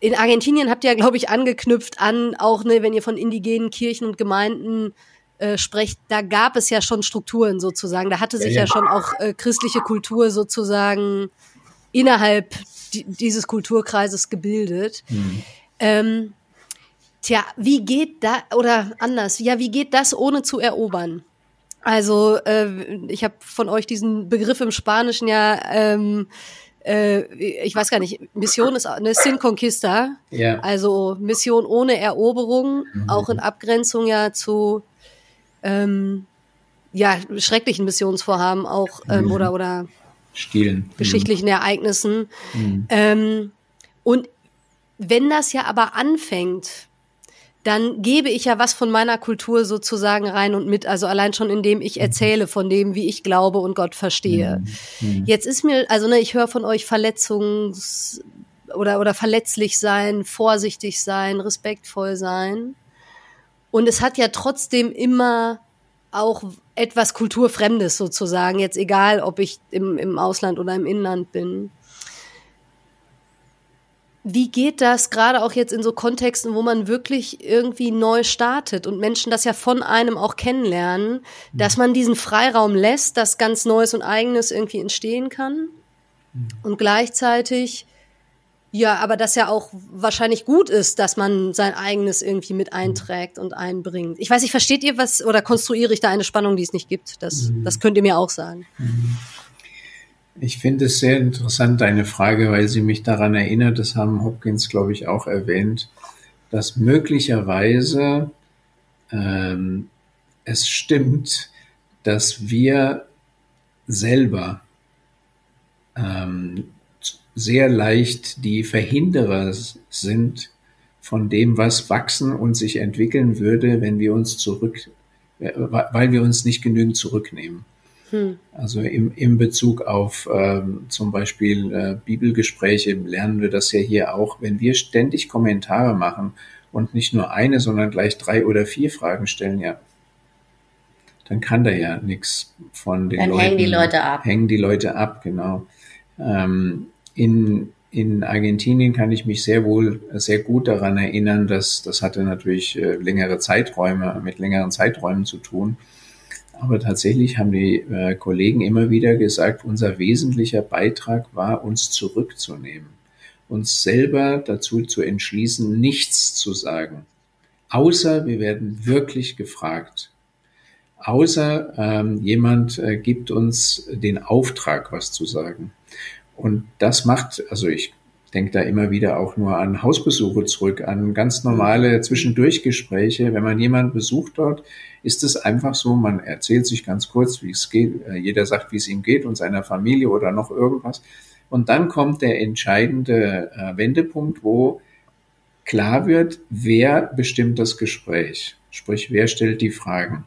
Speaker 1: In Argentinien habt ihr ja, glaube ich, angeknüpft an, auch ne, wenn ihr von indigenen Kirchen und Gemeinden äh, sprecht, da gab es ja schon Strukturen sozusagen. Da hatte sich ja, ja. ja schon auch äh, christliche Kultur sozusagen innerhalb dieses Kulturkreises gebildet. Mhm. Ähm, tja, wie geht da, oder anders, ja, wie geht das ohne zu erobern? Also, äh, ich habe von euch diesen Begriff im Spanischen ja, ähm, äh, ich weiß gar nicht, Mission ist eine Sin Conquista, ja. also Mission ohne Eroberung, mhm. auch in Abgrenzung ja zu ähm, ja, schrecklichen Missionsvorhaben auch ähm, mhm. oder oder
Speaker 4: Stilen.
Speaker 1: Geschichtlichen mhm. Ereignissen. Mhm. Ähm, und wenn das ja aber anfängt, dann gebe ich ja was von meiner Kultur sozusagen rein und mit, also allein schon indem ich mhm. erzähle von dem, wie ich glaube und Gott verstehe. Mhm. mhm. Jetzt ist mir, also ne, ich höre von euch Verletzungs oder, oder verletzlich sein, vorsichtig sein, respektvoll sein. Und es hat ja trotzdem immer auch etwas Kulturfremdes sozusagen, jetzt egal, ob ich im, im Ausland oder im Inland bin. wie geht das gerade auch jetzt in so Kontexten, wo man wirklich irgendwie neu startet und Menschen das ja von einem auch kennenlernen, dass man diesen Freiraum lässt, dass ganz Neues und Eigenes irgendwie entstehen kann? Und gleichzeitig ja, aber das ja auch wahrscheinlich gut ist, dass man sein eigenes irgendwie mit einträgt und einbringt. Ich weiß nicht, versteht ihr was oder konstruiere ich da eine Spannung, die es nicht gibt? Das, das könnt ihr mir auch sagen.
Speaker 4: Ich finde es sehr interessant, deine Frage, weil sie mich daran erinnert, das haben Hopkins, glaube ich, auch erwähnt, dass möglicherweise ähm, es stimmt, dass wir selber ähm, sehr leicht die Verhinderer sind von dem, was wachsen und sich entwickeln würde, wenn wir uns zurück, äh, weil wir uns nicht genügend zurücknehmen. Hm. Also im, im Bezug auf ähm, zum Beispiel äh, Bibelgespräche lernen wir das ja hier auch. Wenn wir ständig Kommentare machen und nicht nur eine, sondern gleich drei oder vier Fragen stellen, ja, dann kann da ja nichts von den
Speaker 3: dann
Speaker 4: Leuten.
Speaker 3: hängen die Leute ab.
Speaker 4: Hängen die Leute ab, genau. Ähm, in, in Argentinien kann ich mich sehr wohl, sehr gut daran erinnern, dass das hatte natürlich äh, längere Zeiträume, mit längeren Zeiträumen zu tun. Aber tatsächlich haben die äh, Kollegen immer wieder gesagt, unser wesentlicher Beitrag war, uns zurückzunehmen, uns selber dazu zu entschließen, nichts zu sagen, außer wir werden wirklich gefragt, außer ähm, jemand äh, gibt uns den Auftrag, was zu sagen. Und das macht, also ich denke da immer wieder auch nur an Hausbesuche zurück, an ganz normale Zwischendurchgespräche. Wenn man jemanden besucht dort, ist es einfach so, man erzählt sich ganz kurz, wie es geht. Äh, jeder sagt, wie es ihm geht und seiner Familie oder noch irgendwas. Und dann kommt der entscheidende äh, Wendepunkt, wo klar wird, wer bestimmt das Gespräch. Sprich, wer stellt die Fragen.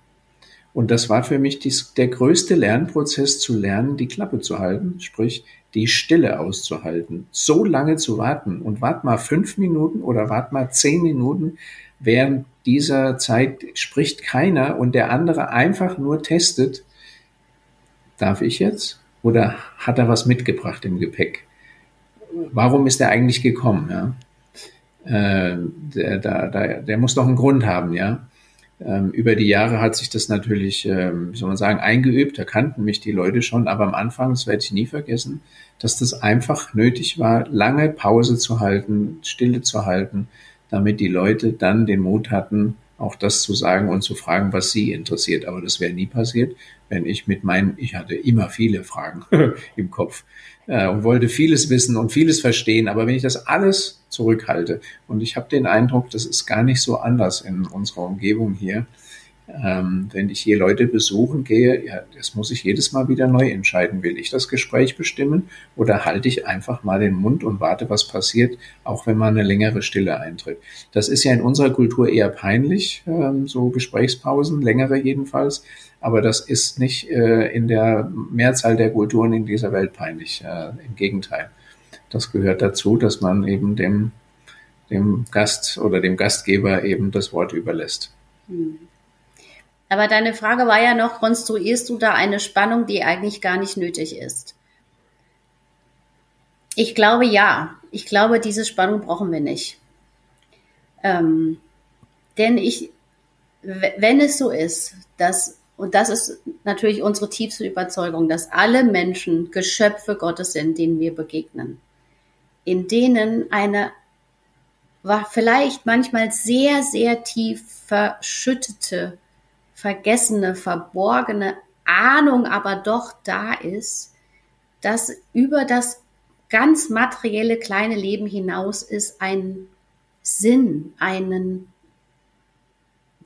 Speaker 4: Und das war für mich dies, der größte Lernprozess zu lernen, die Klappe zu halten, sprich die Stille auszuhalten. So lange zu warten und wart mal fünf Minuten oder wart mal zehn Minuten, während dieser Zeit spricht keiner und der andere einfach nur testet, darf ich jetzt? Oder hat er was mitgebracht im Gepäck? Warum ist er eigentlich gekommen? Ja? Äh, der, der, der, der muss doch einen Grund haben, ja. Ähm, über die Jahre hat sich das natürlich, ähm, wie soll man sagen, eingeübt. Da kannten mich die Leute schon. Aber am Anfang, das werde ich nie vergessen, dass das einfach nötig war, lange Pause zu halten, Stille zu halten, damit die Leute dann den Mut hatten, auch das zu sagen und zu fragen, was sie interessiert. Aber das wäre nie passiert, wenn ich mit meinen, ich hatte immer viele Fragen im Kopf äh, und wollte vieles wissen und vieles verstehen. Aber wenn ich das alles zurückhalte und ich habe den Eindruck, das ist gar nicht so anders in unserer Umgebung hier, ähm, wenn ich hier Leute besuchen gehe, ja, das muss ich jedes Mal wieder neu entscheiden. Will ich das Gespräch bestimmen oder halte ich einfach mal den Mund und warte, was passiert, auch wenn mal eine längere Stille eintritt. Das ist ja in unserer Kultur eher peinlich, ähm, so Gesprächspausen, längere jedenfalls. Aber das ist nicht äh, in der Mehrzahl der Kulturen in dieser Welt peinlich. Äh, Im Gegenteil. Das gehört dazu, dass man eben dem, dem Gast oder dem Gastgeber eben das Wort überlässt. Hm.
Speaker 3: Aber deine Frage war ja noch, konstruierst du da eine Spannung, die eigentlich gar nicht nötig ist? Ich glaube ja. Ich glaube, diese Spannung brauchen wir nicht. Ähm, denn ich, wenn es so ist, dass, und das ist natürlich unsere tiefste Überzeugung, dass alle Menschen Geschöpfe Gottes sind, denen wir begegnen, in denen eine vielleicht manchmal sehr, sehr tief verschüttete vergessene, verborgene Ahnung aber doch da ist, dass über das ganz materielle kleine Leben hinaus ist ein Sinn, einen,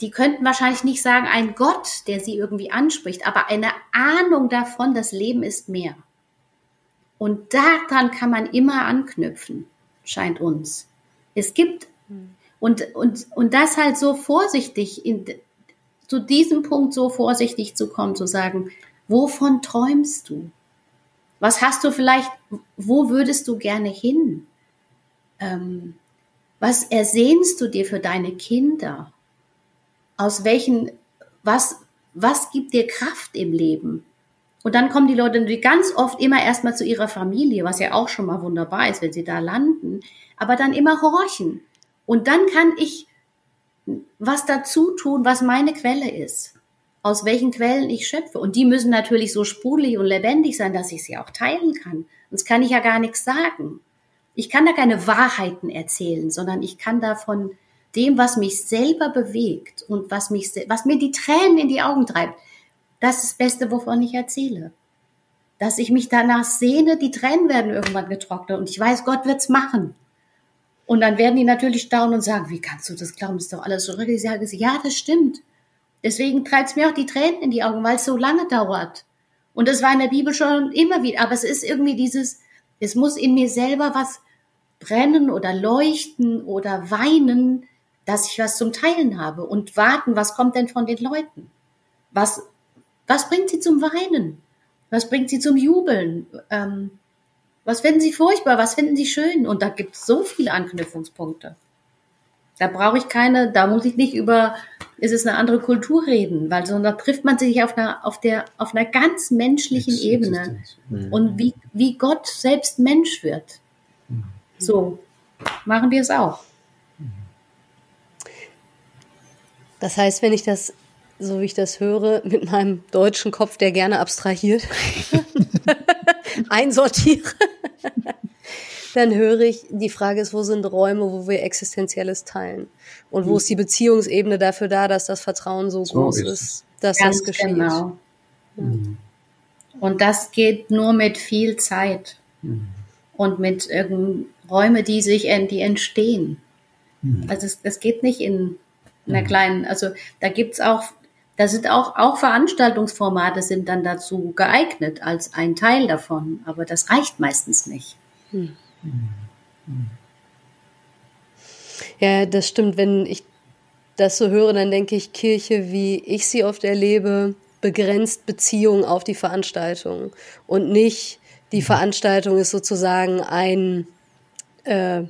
Speaker 3: die könnten wahrscheinlich nicht sagen, ein Gott, der sie irgendwie anspricht, aber eine Ahnung davon, das Leben ist mehr. Und daran kann man immer anknüpfen, scheint uns. Es gibt, hm. und, und, und das halt so vorsichtig in, zu diesem Punkt so vorsichtig zu kommen, zu sagen, wovon träumst du? Was hast du vielleicht, wo würdest du gerne hin? Ähm, was ersehnst du dir für deine Kinder? Aus welchen, was, was gibt dir Kraft im Leben? Und dann kommen die Leute ganz oft immer erstmal zu ihrer Familie, was ja auch schon mal wunderbar ist, wenn sie da landen, aber dann immer horchen. Und dann kann ich was dazu tun, was meine Quelle ist, aus welchen Quellen ich schöpfe. Und die müssen natürlich so sprudelig und lebendig sein, dass ich sie auch teilen kann. Sonst kann ich ja gar nichts sagen. Ich kann da keine Wahrheiten erzählen, sondern ich kann davon dem, was mich selber bewegt und was mich, was mir die Tränen in die Augen treibt, das ist das Beste, wovon ich erzähle. Dass ich mich danach sehne, die Tränen werden irgendwann getrocknet und ich weiß, Gott wird's machen. Und dann werden die natürlich staunen und sagen, wie kannst du das glauben? Ist doch alles so richtig. Ich sage, ja, das stimmt. Deswegen treibt's mir auch die Tränen in die Augen, weil es so lange dauert. Und das war in der Bibel schon immer wieder. Aber es ist irgendwie dieses, es muss in mir selber was brennen oder leuchten oder weinen, dass ich was zum Teilen habe und warten, was kommt denn von den Leuten? Was, was bringt sie zum Weinen? Was bringt sie zum Jubeln? Ähm, was finden sie furchtbar? Was finden sie schön? Und da gibt es so viele Anknüpfungspunkte. Da brauche ich keine, da muss ich nicht über, ist es eine andere Kultur reden, weil sondern da trifft man sich auf einer, auf der, auf einer ganz menschlichen Ex Ebene. Mhm. Und wie, wie Gott selbst Mensch wird. Mhm. So machen wir es auch.
Speaker 1: Das heißt, wenn ich das, so wie ich das höre, mit meinem deutschen Kopf, der gerne abstrahiert, einsortiere, dann höre ich, die Frage ist, wo sind Räume, wo wir Existenzielles teilen? Und wo ist die Beziehungsebene dafür da, dass das Vertrauen so, so groß ist, ist dass Ganz das geschieht? Genau.
Speaker 3: Ja. Und das geht nur mit viel Zeit mhm. und mit irgendeinem Räume, die sich, die entstehen. Mhm. Also es, das geht nicht in einer mhm. kleinen, also da gibt's auch, da sind auch, auch Veranstaltungsformate sind dann dazu geeignet als ein Teil davon, aber das reicht meistens nicht. Hm.
Speaker 1: Ja, das stimmt. Wenn ich das so höre, dann denke ich, Kirche, wie ich sie oft erlebe, begrenzt Beziehungen auf die Veranstaltung und nicht die mhm. Veranstaltung ist sozusagen ein äh,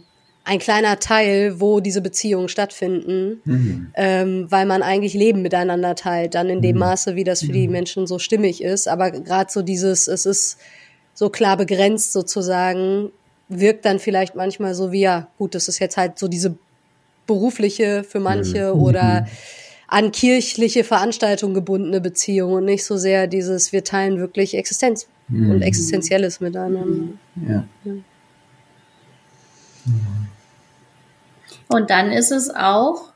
Speaker 1: ein kleiner Teil, wo diese Beziehungen stattfinden, mhm. ähm, weil man eigentlich Leben miteinander teilt, dann in dem mhm. Maße, wie das für die mhm. Menschen so stimmig ist. Aber gerade so dieses, es ist so klar begrenzt sozusagen, wirkt dann vielleicht manchmal so wie, ja, gut, das ist jetzt halt so diese berufliche für manche mhm. oder an kirchliche Veranstaltungen gebundene Beziehung und nicht so sehr dieses, wir teilen wirklich Existenz mhm. und Existenzielles miteinander. Ja. ja.
Speaker 3: Und dann ist es auch,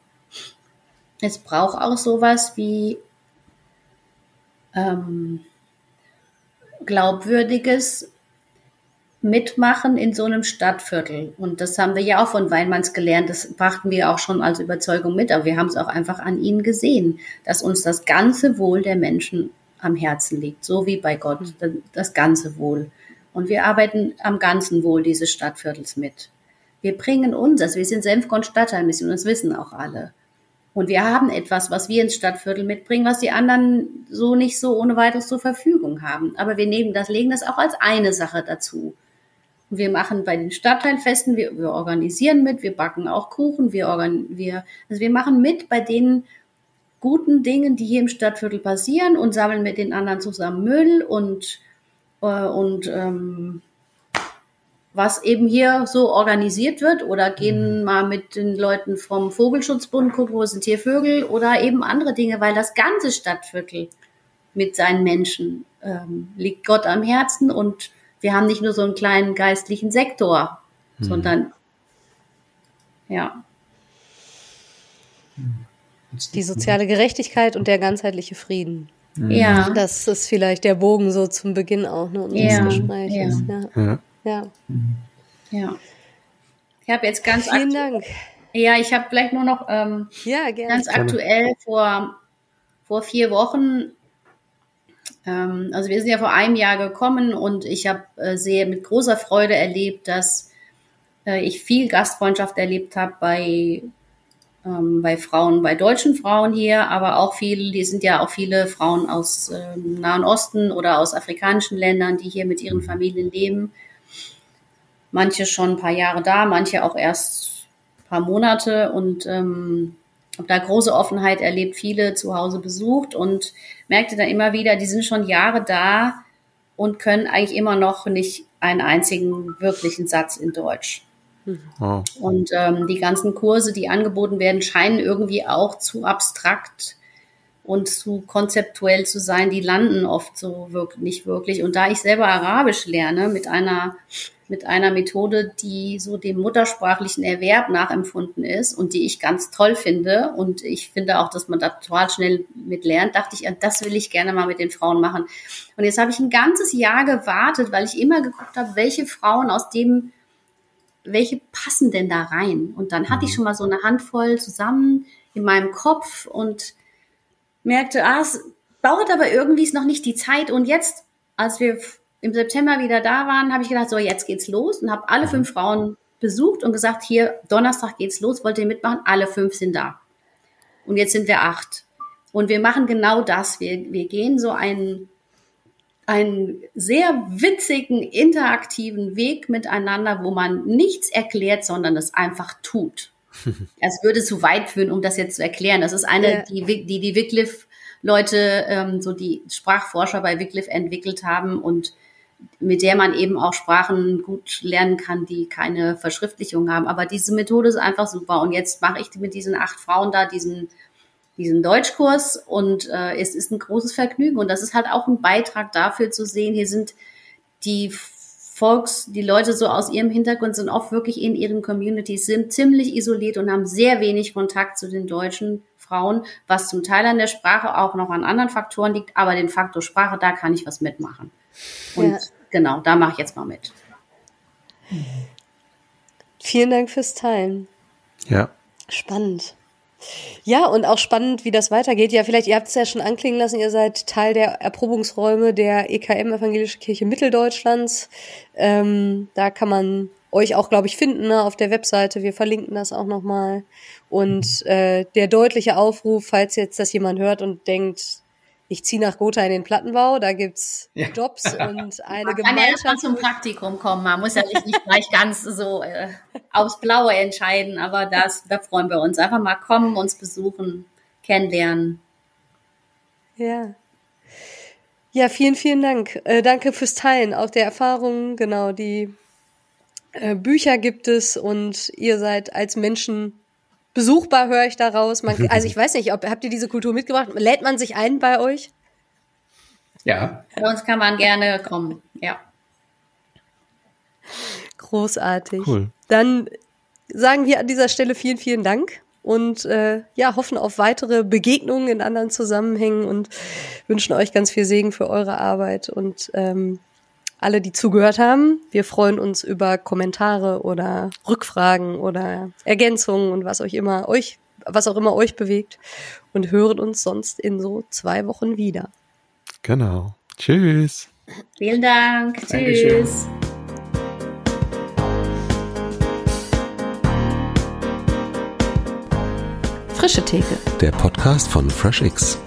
Speaker 3: es braucht auch sowas wie ähm, glaubwürdiges Mitmachen in so einem Stadtviertel. Und das haben wir ja auch von Weinmanns gelernt. Das brachten wir auch schon als Überzeugung mit. Aber wir haben es auch einfach an ihnen gesehen, dass uns das ganze Wohl der Menschen am Herzen liegt. So wie bei Gott, das ganze Wohl. Und wir arbeiten am ganzen Wohl dieses Stadtviertels mit. Wir bringen unseres, wir sind Senfkorn Stadtteilmission, das wissen auch alle. Und wir haben etwas, was wir ins Stadtviertel mitbringen, was die anderen so nicht so ohne weiteres zur Verfügung haben. Aber wir nehmen das, legen das auch als eine Sache dazu. Wir machen bei den Stadtteilfesten, wir, wir organisieren mit, wir backen auch Kuchen, wir, organ, wir, also wir machen mit bei den guten Dingen, die hier im Stadtviertel passieren und sammeln mit den anderen zusammen Müll und, äh, und ähm, was eben hier so organisiert wird oder gehen mhm. mal mit den Leuten vom Vogelschutzbund gucken, wo sind hier Vögel oder eben andere Dinge, weil das ganze Stadtviertel mit seinen Menschen ähm, liegt Gott am Herzen und wir haben nicht nur so einen kleinen geistlichen Sektor, mhm. sondern ja.
Speaker 1: Die soziale Gerechtigkeit und der ganzheitliche Frieden. Ja. Das ist vielleicht der Bogen so zum Beginn auch ne, unseres ja. Gesprächs. Ja. ja.
Speaker 3: Ja. Ja. Ich habe jetzt ganz
Speaker 1: Vielen Dank.
Speaker 3: Ja, ich habe vielleicht nur noch ähm, ja, gerne. ganz aktuell vor, vor vier Wochen, ähm, also wir sind ja vor einem Jahr gekommen und ich habe äh, sehr mit großer Freude erlebt, dass äh, ich viel Gastfreundschaft erlebt habe bei ähm, bei Frauen, bei deutschen Frauen hier, aber auch viele, die sind ja auch viele Frauen aus ähm, Nahen Osten oder aus afrikanischen Ländern, die hier mit ihren Familien leben manche schon ein paar Jahre da, manche auch erst ein paar Monate und ähm, habe da große Offenheit erlebt, viele zu Hause besucht und merkte dann immer wieder, die sind schon Jahre da und können eigentlich immer noch nicht einen einzigen wirklichen Satz in Deutsch. Oh. Und ähm, die ganzen Kurse, die angeboten werden, scheinen irgendwie auch zu abstrakt und zu konzeptuell zu sein. Die landen oft so wirklich, nicht wirklich. Und da ich selber Arabisch lerne mit einer mit einer Methode, die so dem muttersprachlichen Erwerb nachempfunden ist und die ich ganz toll finde. Und ich finde auch, dass man da total schnell mit lernt, dachte ich, das will ich gerne mal mit den Frauen machen. Und jetzt habe ich ein ganzes Jahr gewartet, weil ich immer geguckt habe, welche Frauen aus dem, welche passen denn da rein? Und dann hatte ich mhm. schon mal so eine Handvoll zusammen in meinem Kopf und merkte, ah, es dauert aber irgendwie ist noch nicht die Zeit. Und jetzt, als wir im September wieder da waren, habe ich gedacht, so jetzt geht's los und habe alle fünf Frauen besucht und gesagt, hier, Donnerstag geht's los, wollt ihr mitmachen? Alle fünf sind da. Und jetzt sind wir acht. Und wir machen genau das. Wir, wir gehen so einen, einen sehr witzigen, interaktiven Weg miteinander, wo man nichts erklärt, sondern es einfach tut. Es würde zu weit führen, um das jetzt zu erklären. Das ist eine, ja. die, die die Wycliffe Leute, ähm, so die Sprachforscher bei Wycliffe entwickelt haben und mit der man eben auch Sprachen gut lernen kann, die keine Verschriftlichung haben. Aber diese Methode ist einfach super. Und jetzt mache ich mit diesen acht Frauen da diesen, diesen Deutschkurs und äh, es ist ein großes Vergnügen. Und das ist halt auch ein Beitrag dafür zu sehen, hier sind die Volks, die Leute so aus ihrem Hintergrund sind oft wirklich in ihren Communities, sind ziemlich isoliert und haben sehr wenig Kontakt zu den deutschen Frauen, was zum Teil an der Sprache auch noch an anderen Faktoren liegt, aber den Faktor Sprache, da kann ich was mitmachen. Und ja. genau, da mache ich jetzt mal mit.
Speaker 1: Vielen Dank fürs Teilen.
Speaker 2: Ja.
Speaker 1: Spannend. Ja, und auch spannend, wie das weitergeht. Ja, vielleicht, ihr habt es ja schon anklingen lassen, ihr seid Teil der Erprobungsräume der EKM, Evangelische Kirche Mitteldeutschlands. Ähm, da kann man euch auch, glaube ich, finden ne, auf der Webseite. Wir verlinken das auch nochmal. Und äh, der deutliche Aufruf, falls jetzt das jemand hört und denkt, ich ziehe nach Gotha in den Plattenbau, da gibt's ja. Jobs und eine man Gemeinschaft.
Speaker 3: Kann ja zum Praktikum kommen, man muss ja nicht, nicht gleich ganz so äh, aufs Blaue entscheiden, aber das, da freuen wir uns. Einfach mal kommen, uns besuchen, kennenlernen.
Speaker 1: Ja. Ja, vielen, vielen Dank. Äh, danke fürs Teilen, auch der Erfahrungen, genau, die äh, Bücher gibt es und ihr seid als Menschen besuchbar, höre ich daraus. Man, also ich weiß nicht, ob, habt ihr diese Kultur mitgebracht? Lädt man sich ein bei euch?
Speaker 4: Ja.
Speaker 3: Bei uns kann man gerne kommen, ja.
Speaker 1: Großartig. Cool. Dann sagen wir an dieser Stelle vielen, vielen Dank und äh, ja, hoffen auf weitere Begegnungen in anderen Zusammenhängen und wünschen euch ganz viel Segen für eure Arbeit und ähm, alle, die zugehört haben. Wir freuen uns über Kommentare oder Rückfragen oder Ergänzungen und was euch immer euch, was auch immer euch bewegt und hören uns sonst in so zwei Wochen wieder.
Speaker 2: Genau. Tschüss.
Speaker 3: Vielen Dank. Dankeschön. Tschüss.
Speaker 5: Frische Theke.
Speaker 2: Der Podcast von FreshX.